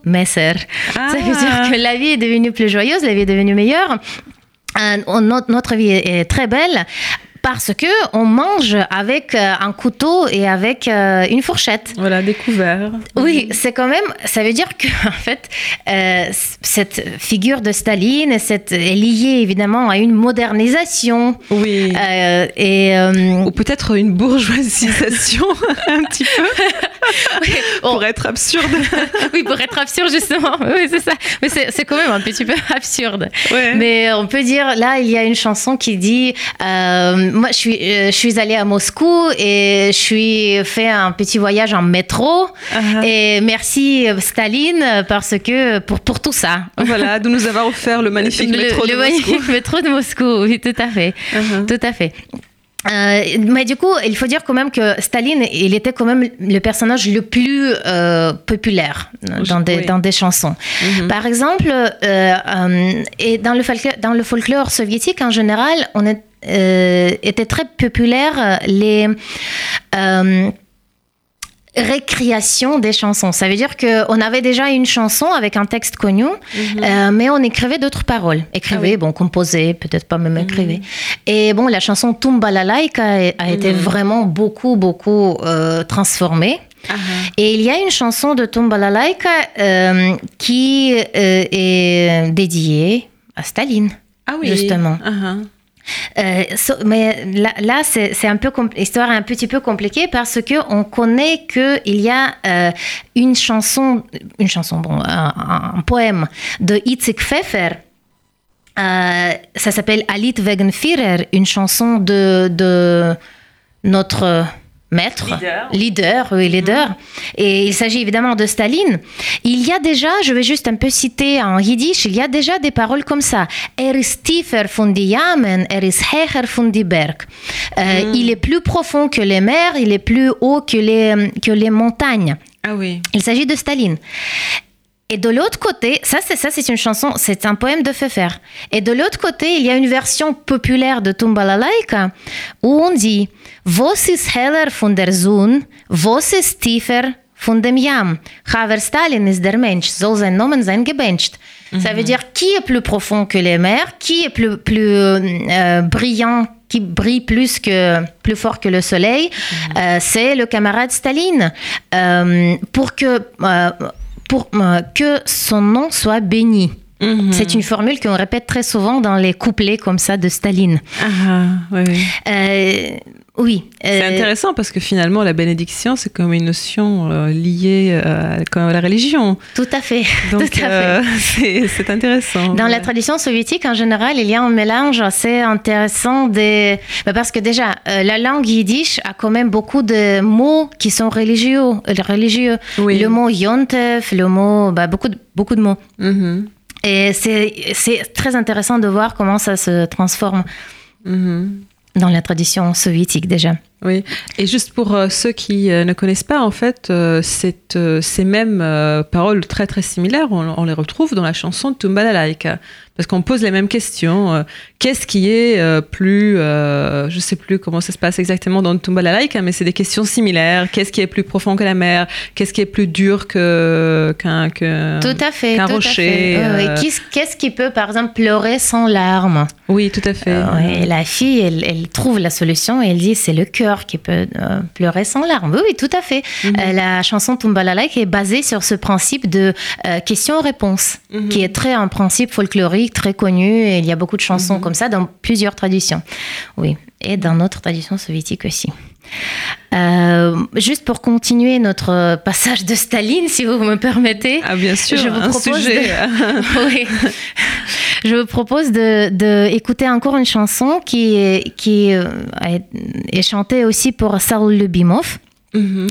Messer. Ça veut dire ah. que la vie est devenue plus joyeuse, la vie est devenue meilleure. Euh, notre vie est très belle parce que on mange avec euh, un couteau et avec euh, une fourchette. Voilà, découvert. Oui, c'est quand même. Ça veut dire que en fait, euh, cette figure de Staline est liée évidemment à une modernisation. Oui. et ou peut-être une bourgeoisisation un petit peu. pour être absurde. oui, pour être absurde justement. Oui, c'est ça. Mais c'est quand même un petit peu absurde. Mais on peut dire là, il y a une chanson qui dit moi, je suis, euh, je suis allée à Moscou et je suis fait un petit voyage en métro. Uh-huh. Et merci euh, Staline parce que pour, pour tout ça. Voilà, de nous avoir offert le magnifique métro de le Moscou. Le magnifique métro de Moscou, oui, tout à fait. Uh-huh. Tout à fait. Euh, mais du coup, il faut dire quand même que Staline, il était quand même le personnage le plus populaire dans des, dans des chansons. Mm-hmm. Par exemple, et dans le, folklore, dans le folklore soviétique en général, on est étaient très populaires les euh, récréations des chansons. Ça veut dire qu'on avait déjà une chanson avec un texte connu, mhm. euh, mais on écrivait d'autres paroles. Écrivait, ah bon, composait, peut-être pas même écrivait. Mhm. Et bon, la chanson Tumba la a, a été mhm. vraiment beaucoup, beaucoup transformée. Et il y a une chanson de Tumbalalaika euh, qui euh, est dédiée à Staline, ah oui. justement. Euh, mais là, c'est un histoire un petit peu compliquée parce que on connaît que il y a euh, une chanson, une chanson, bon, un, poème de Itzik Pfeffer. Euh, ça s'appelle Alit wegen Führer, une chanson de, de notre maître, leader, oui, leader. Mhm. Et il s'agit évidemment de Staline. Il y a déjà, je vais juste un peu citer en yiddish, il y a déjà des paroles comme ça. Er ist tiefer von die Yamen, er ist höher von die Berg. Euh, mhm. Il est plus profond que les mers, il est plus haut que les, que les montagnes. Ah oui. Il s'agit de Staline. Et de l'autre côté, ça c'est ça c'est une chanson, c'est un poème de Pfeffer. Et de l'autre côté, il y a une version populaire de Tumbalalaika où on dit Was ist heller von der Sonne, was ist tiefer von dem Jam. Haver Stalin ist der Mensch, soll sein Nomen sein gebencht. Ça veut mhm. dire qui est plus profond que les mers, qui est plus, plus euh, brillant qui brille plus que plus fort que le soleil, mhm. euh, c'est le camarade Staline. Euh, pour que pour euh, que son nom soit béni. Mhm. C'est une formule qu'on répète très souvent dans les couplets comme ça de Staline. Ah, oui, oui. Euh, oui. C'est euh, intéressant parce que finalement, la bénédiction, c'est comme une notion euh, liée euh, à, la religion. Tout à fait. c'est intéressant. Dans la tradition soviétique, en général, il y a un mélange assez intéressant des... Bah, parce que déjà, la langue yiddish a quand même beaucoup de mots qui sont religieux. religieux. Le mot yontev, le mot... Bah, beaucoup, de, beaucoup de mots. Mm-hmm. Et c'est très intéressant de voir comment ça se transforme. Mm-hmm dans la tradition soviétique déjà. Oui, et juste pour euh, ceux qui euh, ne connaissent pas, en fait, euh, ces mêmes paroles très très similaires, on, les retrouve dans la chanson de Tumbalalaika parce qu'on pose les mêmes questions. Euh, qu'est-ce qui est euh, plus, euh, je sais plus comment ça se passe exactement dans Tumbalalaika, mais c'est des questions similaires. Qu'est-ce qui est plus profond que la mer? Qu'est-ce qui est plus dur que qu'un tout à fait, qu'un rocher Qu'est-ce qui peut, par exemple, pleurer sans larmes? Oui, tout à fait. la fille, elle, trouve la solution et elle dit c'est le cœur qui peut pleurer sans larmes. Oui, oui, tout à fait. Mhm. la chanson Tumbalalaika est basée sur ce principe de question-réponse, mhm. qui est très un principe folklorique très connu et il y a beaucoup de chansons mhm. comme ça dans plusieurs traditions. Oui, et dans notre tradition soviétique aussi. Euh, juste pour continuer notre passage de Staline, si vous me permettez. Ah bien sûr, je vous un propose sujet. De... oui. Je vous propose de, de, écouter encore une chanson qui, est, qui est, est chantée aussi pour Saul Lubimov. Mhm.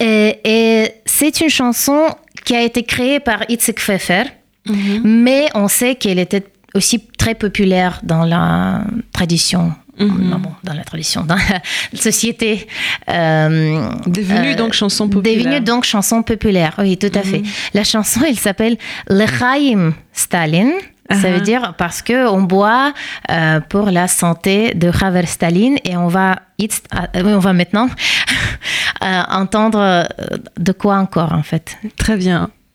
Et, et c'est une chanson qui a été créée par Itzik Pfeffer. Mhm. Mais on sait qu'elle était aussi très populaire dans la tradition mhm. dans la tradition, dans la société. Euh, devenue donc chanson populaire. Devenue donc chanson populaire, oui, tout à fait. Mhm. La chanson, elle s'appelle Lechaim Stalin. Ça veut uh-huh. dire parce que on boit euh, pour la santé de Haver Stalin et on va, euh, on va maintenant entendre de quoi encore en fait. Très bien.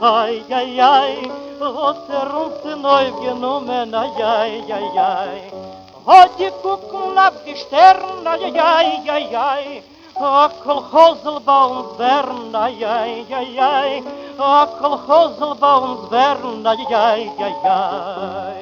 ай ay ay hot er uns neu genommen ay ay ay ay hot die gucken ab die stern ay ay ay ay a kolchosel bei uns wern ay ay ay ay a kolchosel на uns wern ay ay тринкин ay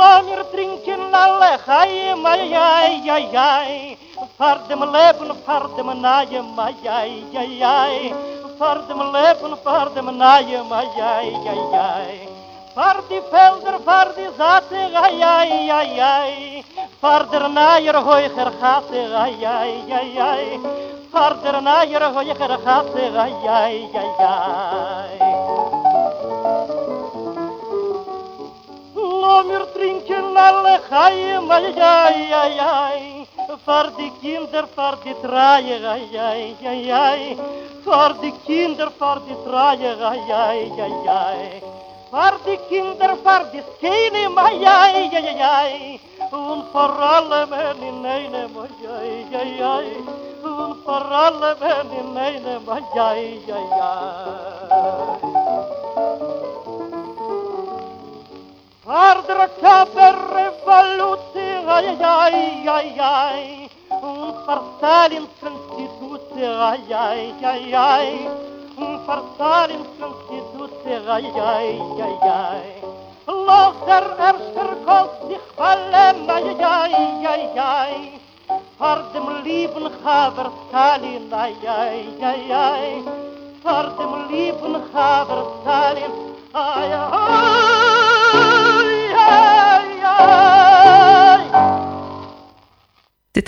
Langer trinken alle Chaim, ay. Far dem leben, far dem naim, ay ay ay ay Far dem leben, far dem naim, ay ay ay ay Far die Felder, far die Saate, ay ay ay ay Far der naier hoiger gaat ay ay ay ay Far der naier hoiger gaat ay ay ay ay Lo mir trinken alle gaie ay ay ay ay für die Kinder, für die Dreie, ai, ai, ai, ai. Für die Kinder, für die Dreie, ai, ai, ai, ai. Für die Kinder, für die Skene, ai, ai, ai, ai. Und vor allem in einem, ai, ai, ai, ai. Und vor allem in einem, ai, ai, ai, ai. Ardra caper revoluție, ai, ai, ai, ai, un farsal în Constituție, ai, ai, ai, ai, un farsal în Constituție, ai, ai, ai, ai. Loser erster Gott sich fallen, ai, ai, ai, ai, vor dem lieben Haber Stalin, ai, ai, ai, ai, vor dem lieben Haber Stalin, ai, ai.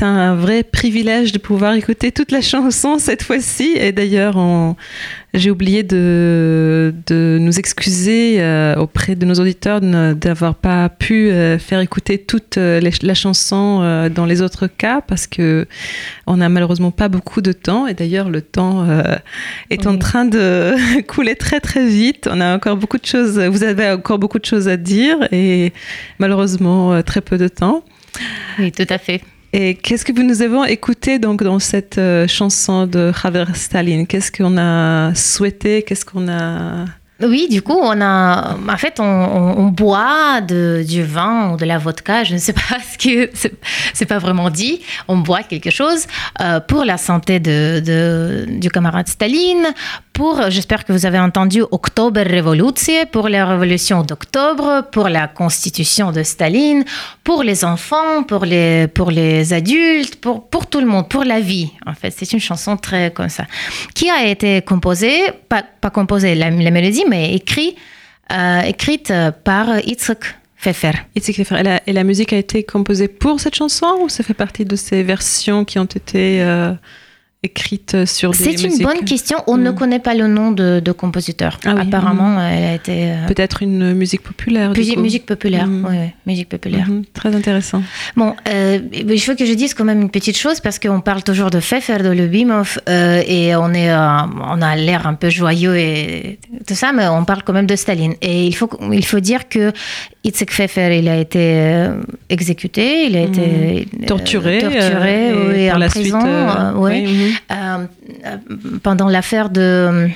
C'est un vrai privilège de pouvoir écouter toute la chanson cette fois-ci. Et d'ailleurs, j'ai oublié de, de, nous excuser euh, auprès de nos auditeurs d'avoir pas pu euh, faire écouter toute euh, la chanson dans les autres cas parce que on n'a malheureusement pas beaucoup de temps. Et d'ailleurs, le temps est en train de couler très très vite. On a encore beaucoup de choses. Vous avez encore beaucoup de choses à dire et malheureusement très peu de temps. Oui, tout à fait. Et qu'est-ce que nous avons écouté donc dans cette euh, chanson de Javier Stalin? Qu'est-ce qu'on a souhaité? Qu'est-ce qu'on a oui, du coup, on a, en fait, on, boit du vin ou de la vodka. Je ne sais pas ce que c'est pas vraiment dit. On boit quelque chose euh, pour la santé de, du camarade Staline. Pour, j'espère que vous avez entendu October Revolution, pour la révolution d'octobre, pour la constitution de Staline, pour les enfants, pour les, pour les adultes, pour, pour tout le monde, pour la vie. En fait, c'est une chanson très comme ça, qui a été composée, pas, pas composée la, la mélodie, mais écrit, euh, écrite par Itzhak. Pfeffer. Et la, et la, musique a été composée pour cette chanson ou ça fait partie de ces versions qui ont été euh, écrite sur des C'est une bonne question. On ne hmm. connaît pas le nom de, compositeur. Ah Apparemment, hmm. elle a été. Euh, Peut-être une musique populaire. musique populaire, hmm. oui, musique populaire. Très intéressant. Bon, euh, il faut que je dise quand même une petite chose parce qu'on parle toujours de Pfeffer, de Lubimov, euh, et on est, on a l'air un peu joyeux et tout ça, mais on parle quand même de Staline. Et il faut, il faut dire que Itzhak Pfeffer, il a été exécuté, il a été torturé, torturé, oui, en prison, oui. Euh, pendant l'affaire de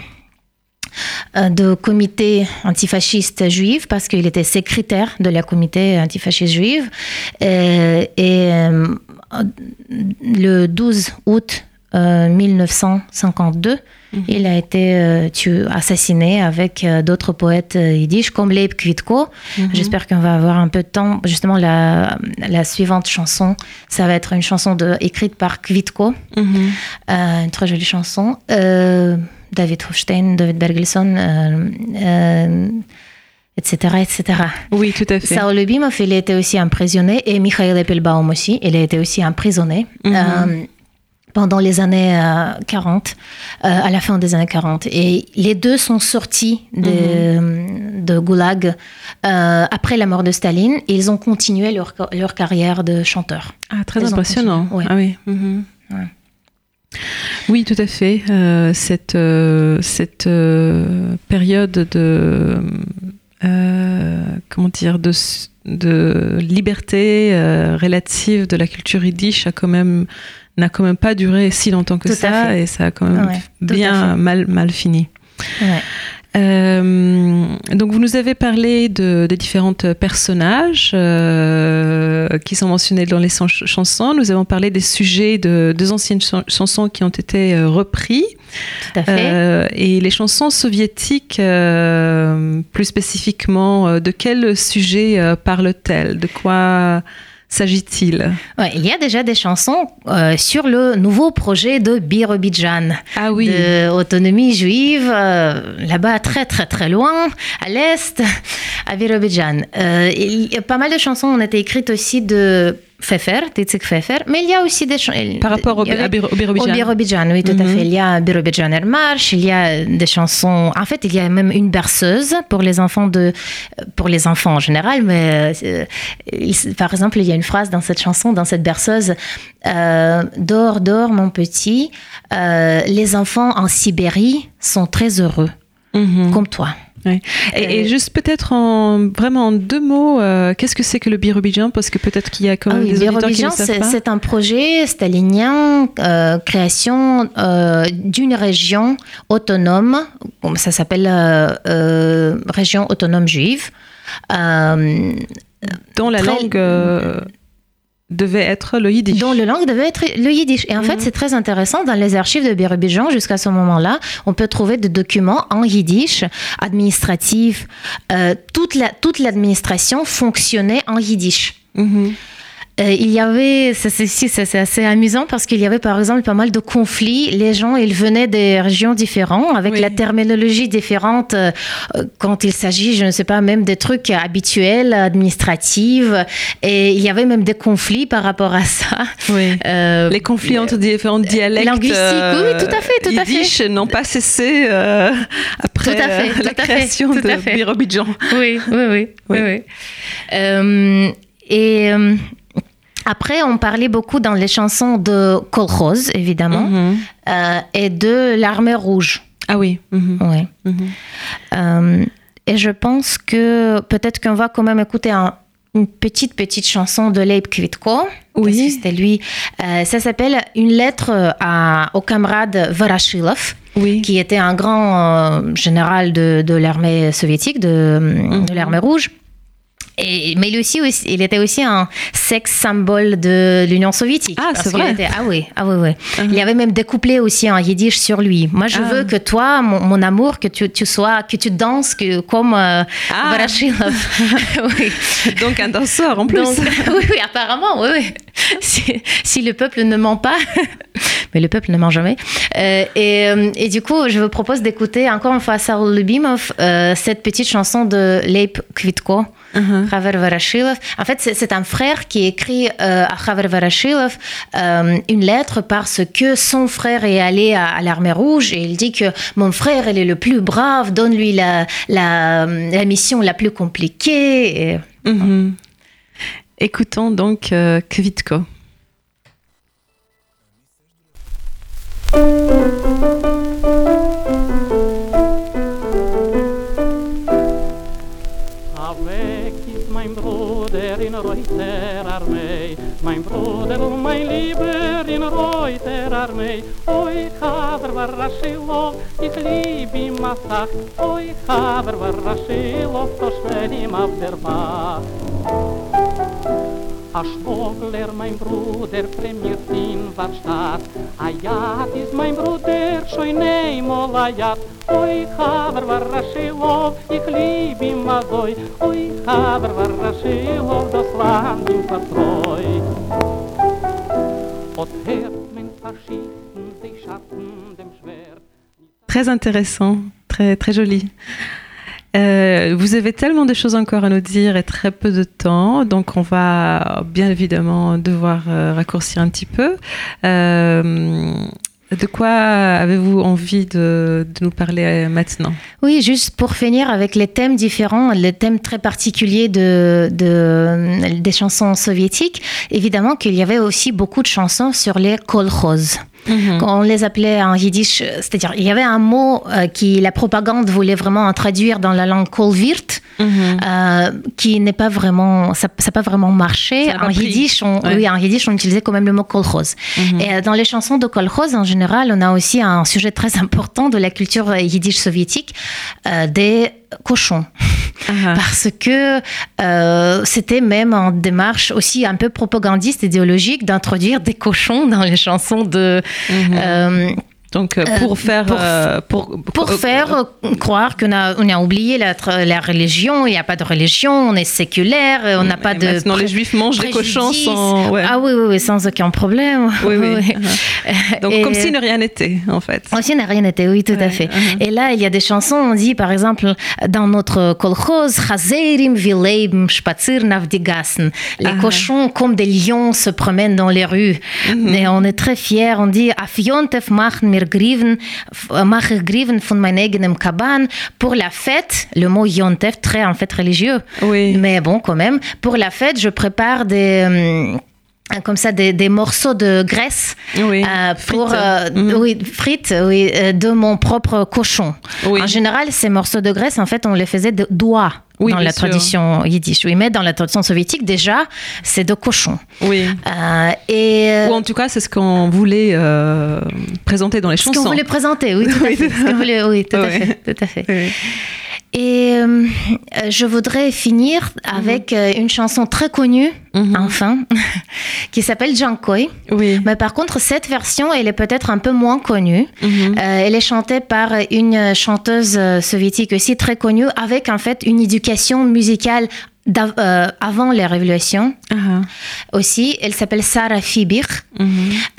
euh, comité antifasciste juif parce qu'il était secrétaire de la comité antifasciste juive. Euh, et, le 12 août 1952, mhm. il a été euh, assassiné avec euh, d'autres poètes euh, yiddish comme Leib Kvitko. Mhm. J'espère qu'on va avoir un peu de temps. Justement, la, la, suivante chanson, ça va être une chanson de, écrite par Kvitko, mhm. une très jolie chanson. David Hofstein, David Bergelson etc., etc. Oui, tout à fait. Saul Lubimov, il a été aussi emprisonné, et Mikhail Epelbaum aussi, il a été aussi emprisonné pendant les années 40, euh, euh, à la fin des années 40. Et les deux sont sortis de, mhm. de Goulag euh, après la mort de Staline et ils ont continué leur, leur carrière de chanteur. Ah, très impressionnant. Ah oui. Mhm. Oui, tout à fait. cette cette période de comment dire de, de liberté relative de la culture yiddish a quand même n'a quand même pas duré si longtemps que ça et ça a quand même bien mal, mal fini. Euh, donc vous nous avez parlé de, des différents personnages euh, qui sont mentionnés dans les chansons. Nous avons parlé des sujets de deux anciennes chansons qui ont été euh, repris. Tout à fait. et les chansons soviétiques, plus spécifiquement, de quel sujet parlent-elles? De quoi s'agit-il ouais, Il y a déjà des chansons euh, sur le nouveau projet de Birobidjan. Ah oui. De autonomie juive, euh, là-bas très très très loin, à l'est, à Birobidjan. Euh, il y a pas mal de chansons ont été écrites aussi de Pfeffer, Titzik Pfeffer, mais il y a aussi des chansons. Par rapport au, Birobidjan. Au Birobidjan, oui, tout à fait. Il y a Birobidjaner Marche, il y a des chansons. En fait, il y a même une berceuse pour les enfants de, pour les enfants en général, mais euh, par exemple, il y a une phrase dans cette chanson, dans cette berceuse, euh, dors, dors, mon petit. Euh, les enfants en Sibérie sont très heureux, mhm. comme toi. Et, euh, juste peut-être en vraiment en deux mots, euh, qu'est-ce que c'est que le Birobidjan Parce que peut-être qu'il y a quand même ah des auditeurs qui ne savent pas. C'est un projet stalinien, euh, création d'une région autonome, ça s'appelle région autonome juive. dont la langue devait être le yiddish. Dont le langue devait être le yiddish. Et en fait, mhm. c'est très intéressant. Dans les archives de Birobidjan, jusqu'à ce moment-là, on peut trouver des documents en yiddish, administratifs. Euh, toute l'administration fonctionnait en yiddish. Mhm. Euh, il y avait, c'est assez amusant parce qu'il y avait par exemple pas mal de conflits. Les gens, ils venaient des régions différentes avec la terminologie différente euh, quand il s'agit, je ne sais pas, même des trucs habituels, administratifs. Et il y avait même des conflits par rapport à ça. Oui. Euh, Les conflits entre différents dialectes linguistiques. oui, tout à fait, tout à fait. n'ont pas cessé après tout à fait, la création de Birobidjan. Oui, oui, oui, oui. oui, et après, on parlait beaucoup dans les chansons de Kolkhoz, évidemment, mhm. euh, et de l'Armée rouge. Ah oui. Mhm. Mhm. Euh, et je pense que peut-être qu'on va quand même écouter une petite, petite chanson de Leib Kvitko. Oui. C'était lui. Euh, ça s'appelle Une lettre à, au camarade Varashilov. Oui. qui était un grand général de, de l'armée soviétique, de, de l'armée rouge. Et, mais aussi, il était aussi un sexe symbole de l'Union soviétique. Ah, c'est vrai. ah oui, ah oui, oui. Uh-huh. Il y avait même découplé aussi un yiddish sur lui. Moi, je ah. veux que toi, mon, amour, que tu, tu, sois, que tu danses que, comme euh, ah. oui. Donc un danseur en plus. oui, oui, apparemment, oui, oui. Si, si, le peuple ne ment pas, mais le peuple ne ment jamais. Euh, et, euh, et, du coup, je vous propose d'écouter encore une fois Saul Lubimov, euh, cette petite chanson de Leip Kvitko. Khaver Varashilov. En fait, c'est un frère qui écrit euh, à Khaver Varashilov euh, une lettre parce que son frère est allé à, l'armée rouge et il dit que mon frère, il est le plus brave, donne-lui la, la, mission la plus compliquée. Mhm. Écoutons donc euh, Kvitko. Reuter Armee, mein Bruder und mein Lieber in Reuter Armee. Oi, Chaber war Raschilov, ich lieb ihm a Sach, oi, Chaber war Raschilov, so schwer ihm auf der. a schogler mein bruder premier in warstadt a ja dis mein bruder schoi nei molajat oi haver war rasilo i khlibi mazoi oi haver war rasilo do slan din patroi ot her mein farshi un schatten dem schwert. Très intéressant très très joli. Euh, vous avez tellement de choses encore à nous dire et très peu de temps, donc on va bien évidemment devoir euh, raccourcir un petit peu. Euh, de quoi avez-vous envie de, nous parler maintenant? Oui, juste pour finir avec les thèmes différents, les thèmes très particuliers de, des chansons soviétiques, évidemment qu'il y avait aussi beaucoup de chansons sur les kolkhoz. Mhm. On les appelait en yiddish, c'est-à-dire il y avait un mot euh, qui la propagande voulait vraiment traduire dans la langue kolvirt, mhm. euh, qui n'est pas vraiment, ça n'a pas vraiment marché. En yiddish, on, oui, en yiddish, on utilisait quand même le mot kolchoz. Mhm. Et euh, dans les chansons de kolchoz, en général, on a aussi un sujet très important de la culture yiddish soviétique, des cochons. Parce que euh, c'était même en démarche aussi un peu propagandiste, idéologique, d'introduire des cochons dans les chansons de... Mhm. Euh, Donc pour faire pour, pour, faire croire qu'on a on a oublié la, la religion, il n'y a pas de religion, on est séculaire, on n'a pas de. Maintenant les Juifs mangent les cochons sans. Ah oui, oui, oui, sans aucun problème. Oui, oui. Donc comme si ne rien n'était en fait. Comme si ne rien n'était, oui, tout à fait. Uh-huh. Et là il y a des chansons, on dit par exemple dans notre kolkhoz, Chazerim vileim spazir navdigassen. Les uh-huh. cochons comme des lions se promènent dans les rues. Uh-huh. Et on est très fiers, on dit Afiontef machen mir griven, mache griven von mein eigenem kaban. Pour la fête, le mot yontef, très en fait religieux. Oui. Mais bon, quand même, pour la fête, je prépare des hum, comme ça des, des, morceaux de graisse oui, euh, pour frites. Euh, mhm. oui, frites oui, euh, de mon propre cochon. Oui. En général, ces morceaux de graisse, en fait, on les faisait de doigts. Oui, dans la tradition yiddish, oui, mais dans la tradition soviétique, déjà, c'est de cochon. Oui. Euh, et Ou en tout cas, c'est ce qu'on voulait euh, présenter dans les chansons. Ce qu'on voulait présenter, oui, tout à fait. Oui, tout à fait. Tout à fait. Et euh, je voudrais finir avec mhm. euh, une chanson très connue, mhm. enfin, qui s'appelle Jankoi. Oui. Mais par contre, cette version, elle est peut-être un peu moins connue. Mhm. Euh, elle est chantée par une chanteuse soviétique aussi très connue, avec en fait une éducation musicale euh, avant les révolutions uh-huh. aussi. Elle s'appelle Sarah Fibir. Mm-hmm.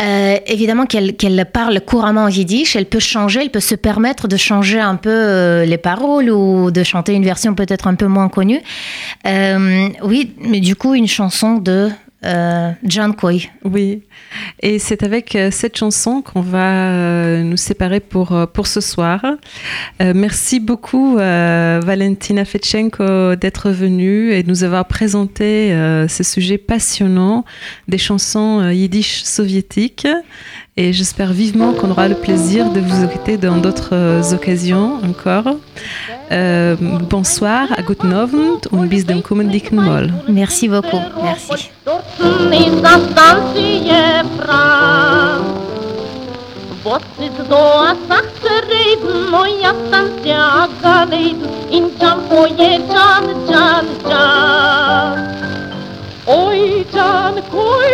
Euh, évidemment qu'elle parle couramment yiddish. Elle peut changer, elle peut se permettre de changer un peu euh, les paroles ou de chanter une version peut-être un peu moins connue. oui, mais du coup, une chanson de euh, John Coy. Oui, et c'est avec euh, cette chanson qu'on va euh, nous séparer pour, pour ce soir. merci beaucoup Valentina Fetchenko d'être venue et de nous avoir présenté ce sujet passionnant des chansons yiddish soviétiques. Et j'espère vivement qu'on aura le plaisir de vous écouter dans d'autres occasions encore. Euh, bonsoir, à guten Abend und bis dem kommenden Mal. Merci beaucoup. Merci. Moja in Jan, Jan, Jan. Oi, Jan, koi,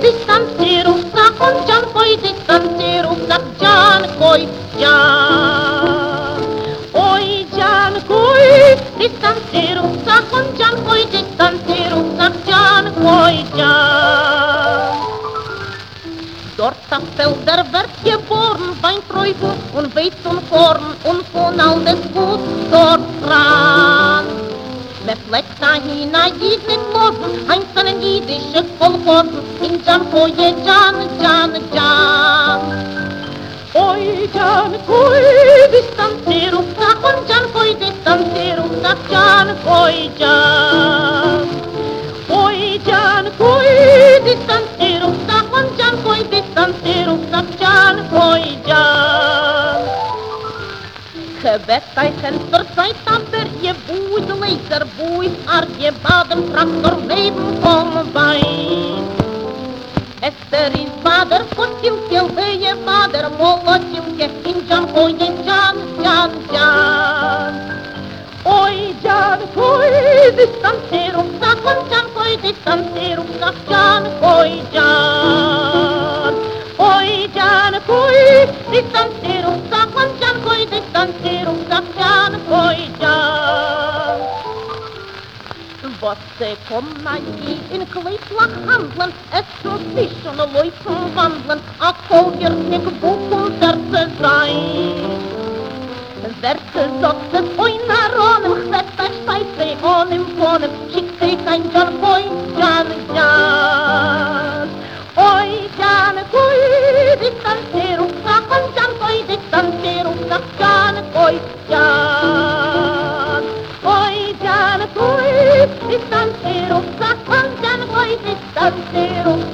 distanzierung, sag, und Jan, koi, distanzierung, sag, Jan, koi, Jan. Oi, Jan, koi, distanzierung, sag, und Jan, koi, distanzierung, sag, Jan, koi, Jan. Dort am Felder wird geboren, Wein, Treufe und Weiz und Korn, und von alles gut dort dran. Refleksdahi naidlik mordu Hansana nidişi kol kordu İncan koye canı canı can Oy can koy distan serukta On can koy distan serukta can koy can Oy can koy distan serukta On can koy distan serukta can koy can gewettigheid verzeiht amper je boeit, lezer boeit, ar je baden trakt door leven van wijn. Ester in vader, kotil kel je vader, molotil je in jam, oi in jan, jan, jan. Oi jan, koi distancerum, sag, oi jan, koi distancerum, sag, jan, koi jan. Hoy Jan, oi, dit dan zeer op zak, want Jan, oi, dit dan zeer op zak, Jan, oi, Jan. Wat ze kon mij in kleed lag handelen, het zo vies om de looi te wandelen, ak hoog je snik boek om daar te zijn. Werd ze zot, ze oi naar onem, gezet bij spijt, onem, onem, schiet ze zijn, Jan, oi, Jan, Jan. Hoy can't quite distanzare un sacco, can't quite distanzare un sacco, can't quite can't. Hoy can't quite distanzare un sacco, can't quite distanzare un.